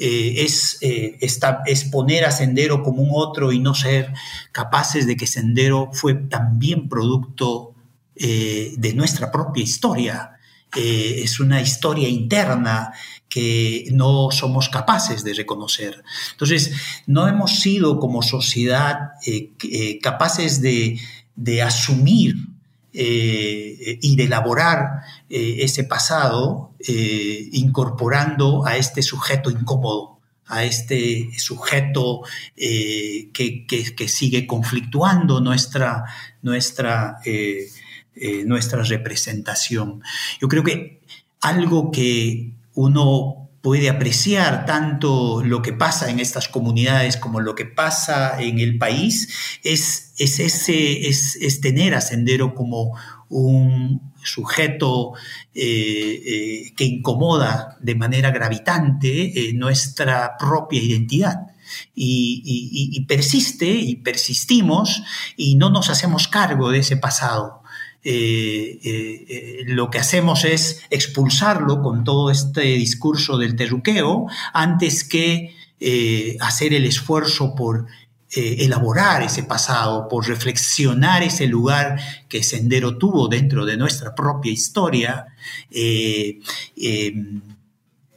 es, es poner a Sendero como un otro y no ser capaces de que Sendero fue también producto de nuestra propia historia. es una historia interna que no somos capaces de reconocer. Entonces, no hemos sido como sociedad eh, eh, capaces de, asumir eh, y de elaborar ese pasado incorporando a este sujeto incómodo a este sujeto que, sigue conflictuando nuestra, nuestra, nuestra representación. Yo creo que algo que uno puede apreciar tanto lo que pasa en estas comunidades como lo que pasa en el país, es, es, ese, es, tener a Sendero como un sujeto eh, eh, que incomoda de manera gravitante eh, nuestra propia identidad. y, persiste y persistimos y no nos hacemos cargo de ese pasado. Lo que hacemos es expulsarlo con todo este discurso del terruqueo antes que hacer el esfuerzo por elaborar ese pasado, por reflexionar ese lugar que Sendero tuvo dentro de nuestra propia historia. y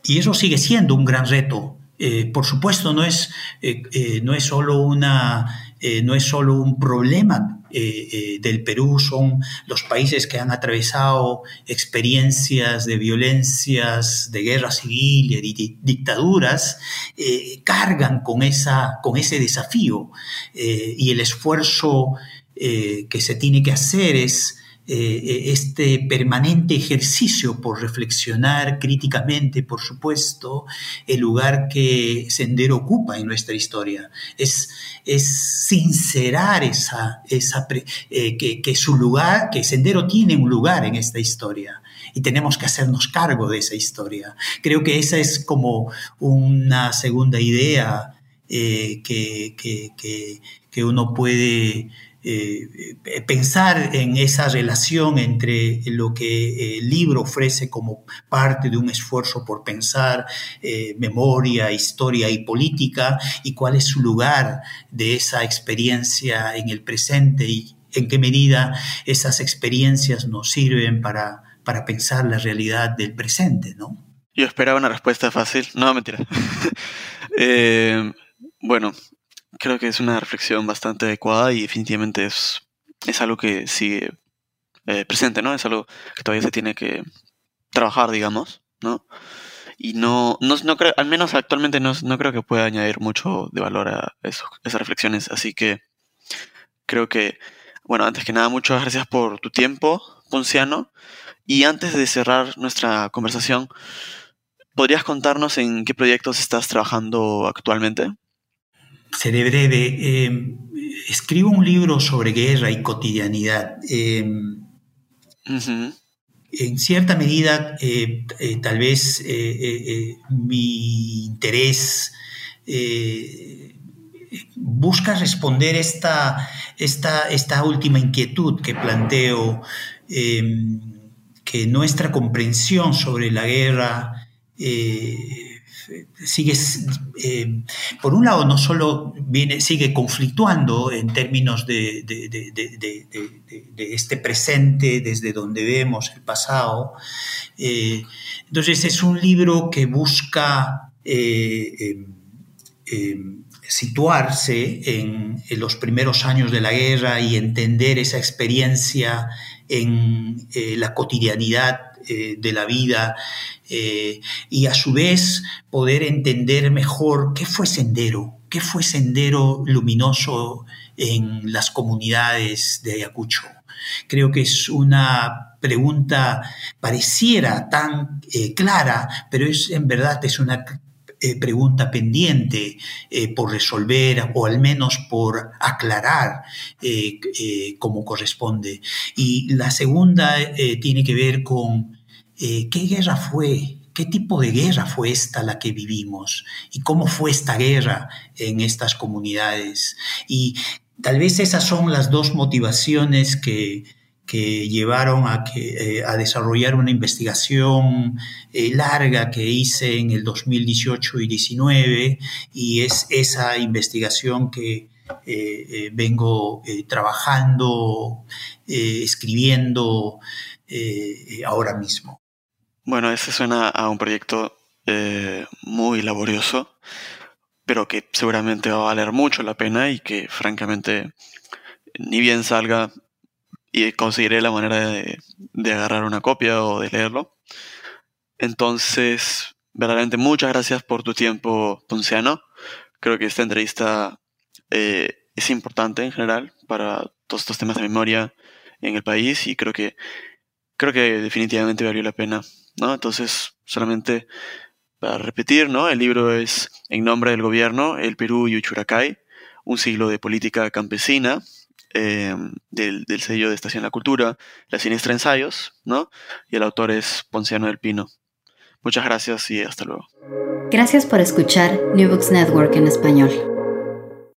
eso sigue siendo un gran reto. por supuesto, no es, no es solo una, no es solo un problema eh, eh, del Perú son los países que han atravesado experiencias de violencias, de guerra civil de dictaduras, eh, cargan con, esa, con ese desafío y el esfuerzo que se tiene que hacer es eh, este permanente ejercicio por reflexionar críticamente, por supuesto, el lugar que Sendero ocupa en nuestra historia. Es, es sincerar esa, esa eh, que, su lugar, que Sendero tiene un lugar en esta historia y tenemos que hacernos cargo de esa historia. Creo que esa es como una segunda idea eh, que, que, que, uno puede eh, pensar en esa relación entre lo que el libro ofrece como parte de un esfuerzo por pensar eh, memoria, historia y política y cuál es su lugar de esa experiencia en el presente y en qué medida esas experiencias nos sirven para, para pensar la realidad del presente, ¿no? Yo esperaba una respuesta fácil. No, mentira. Eh, bueno, creo que es una reflexión bastante adecuada y definitivamente es, es algo que sigue eh, presente, ¿no? Es algo que todavía se tiene que trabajar, digamos, ¿no? Y no, no, no creo, al menos actualmente no, no, creo que pueda añadir mucho de valor a eso, esas reflexiones. Así que creo que, bueno, antes que nada, muchas gracias por tu tiempo, Ponciano. Y antes de cerrar nuestra conversación, ¿podrías contarnos en qué proyectos estás trabajando actualmente? Seré breve. Eh, escribo un libro sobre guerra y cotidianidad. Eh, en cierta medida, eh, tal vez mi interés busca responder esta, esta, esta última inquietud que planteo, que nuestra comprensión sobre la guerra sigue, eh, por un lado, no solo viene, sigue conflictuando en términos de, este presente, desde donde vemos el pasado. Eh, entonces es un libro que busca eh, em, em, situarse en, los primeros años de la guerra y entender esa experiencia en la cotidianidad de la vida eh, y a su vez poder entender mejor qué fue Sendero, qué fue Sendero Luminoso en las comunidades de Ayacucho. Creo que es una pregunta pareciera tan eh, clara, pero es en verdad es una eh, pregunta pendiente por resolver o al menos por aclarar como corresponde. Y la segunda tiene que ver con eh, ¿qué guerra fue? ¿Qué tipo de guerra fue esta la que vivimos? ¿Y cómo fue esta guerra en estas comunidades? Y tal vez esas son las dos motivaciones que, que llevaron a, que, eh, a desarrollar una investigación eh, larga que hice en el 2018 y 19 y es esa investigación que eh, vengo trabajando, escribiendo ahora mismo. Bueno, ese suena a un proyecto muy laborioso, pero que seguramente va a valer mucho la pena y que francamente ni bien salga y conseguiré la manera de, agarrar una copia o de leerlo. Entonces, verdaderamente muchas gracias por tu tiempo, Ponciano. Creo que esta entrevista eh, es importante en general para todos estos temas de memoria en el país y creo que creo que definitivamente valió la pena, ¿no? Entonces, solamente para repetir, ¿no? El libro es En nombre del gobierno, el Perú y Uchuracay, un siglo de política campesina, Em, del, sello de Estación La Cultura, La Siniestra Ensayos, ¿no? Y el autor es Ponciano del Pino. Muchas gracias y hasta luego. Gracias por escuchar New Books Network en español.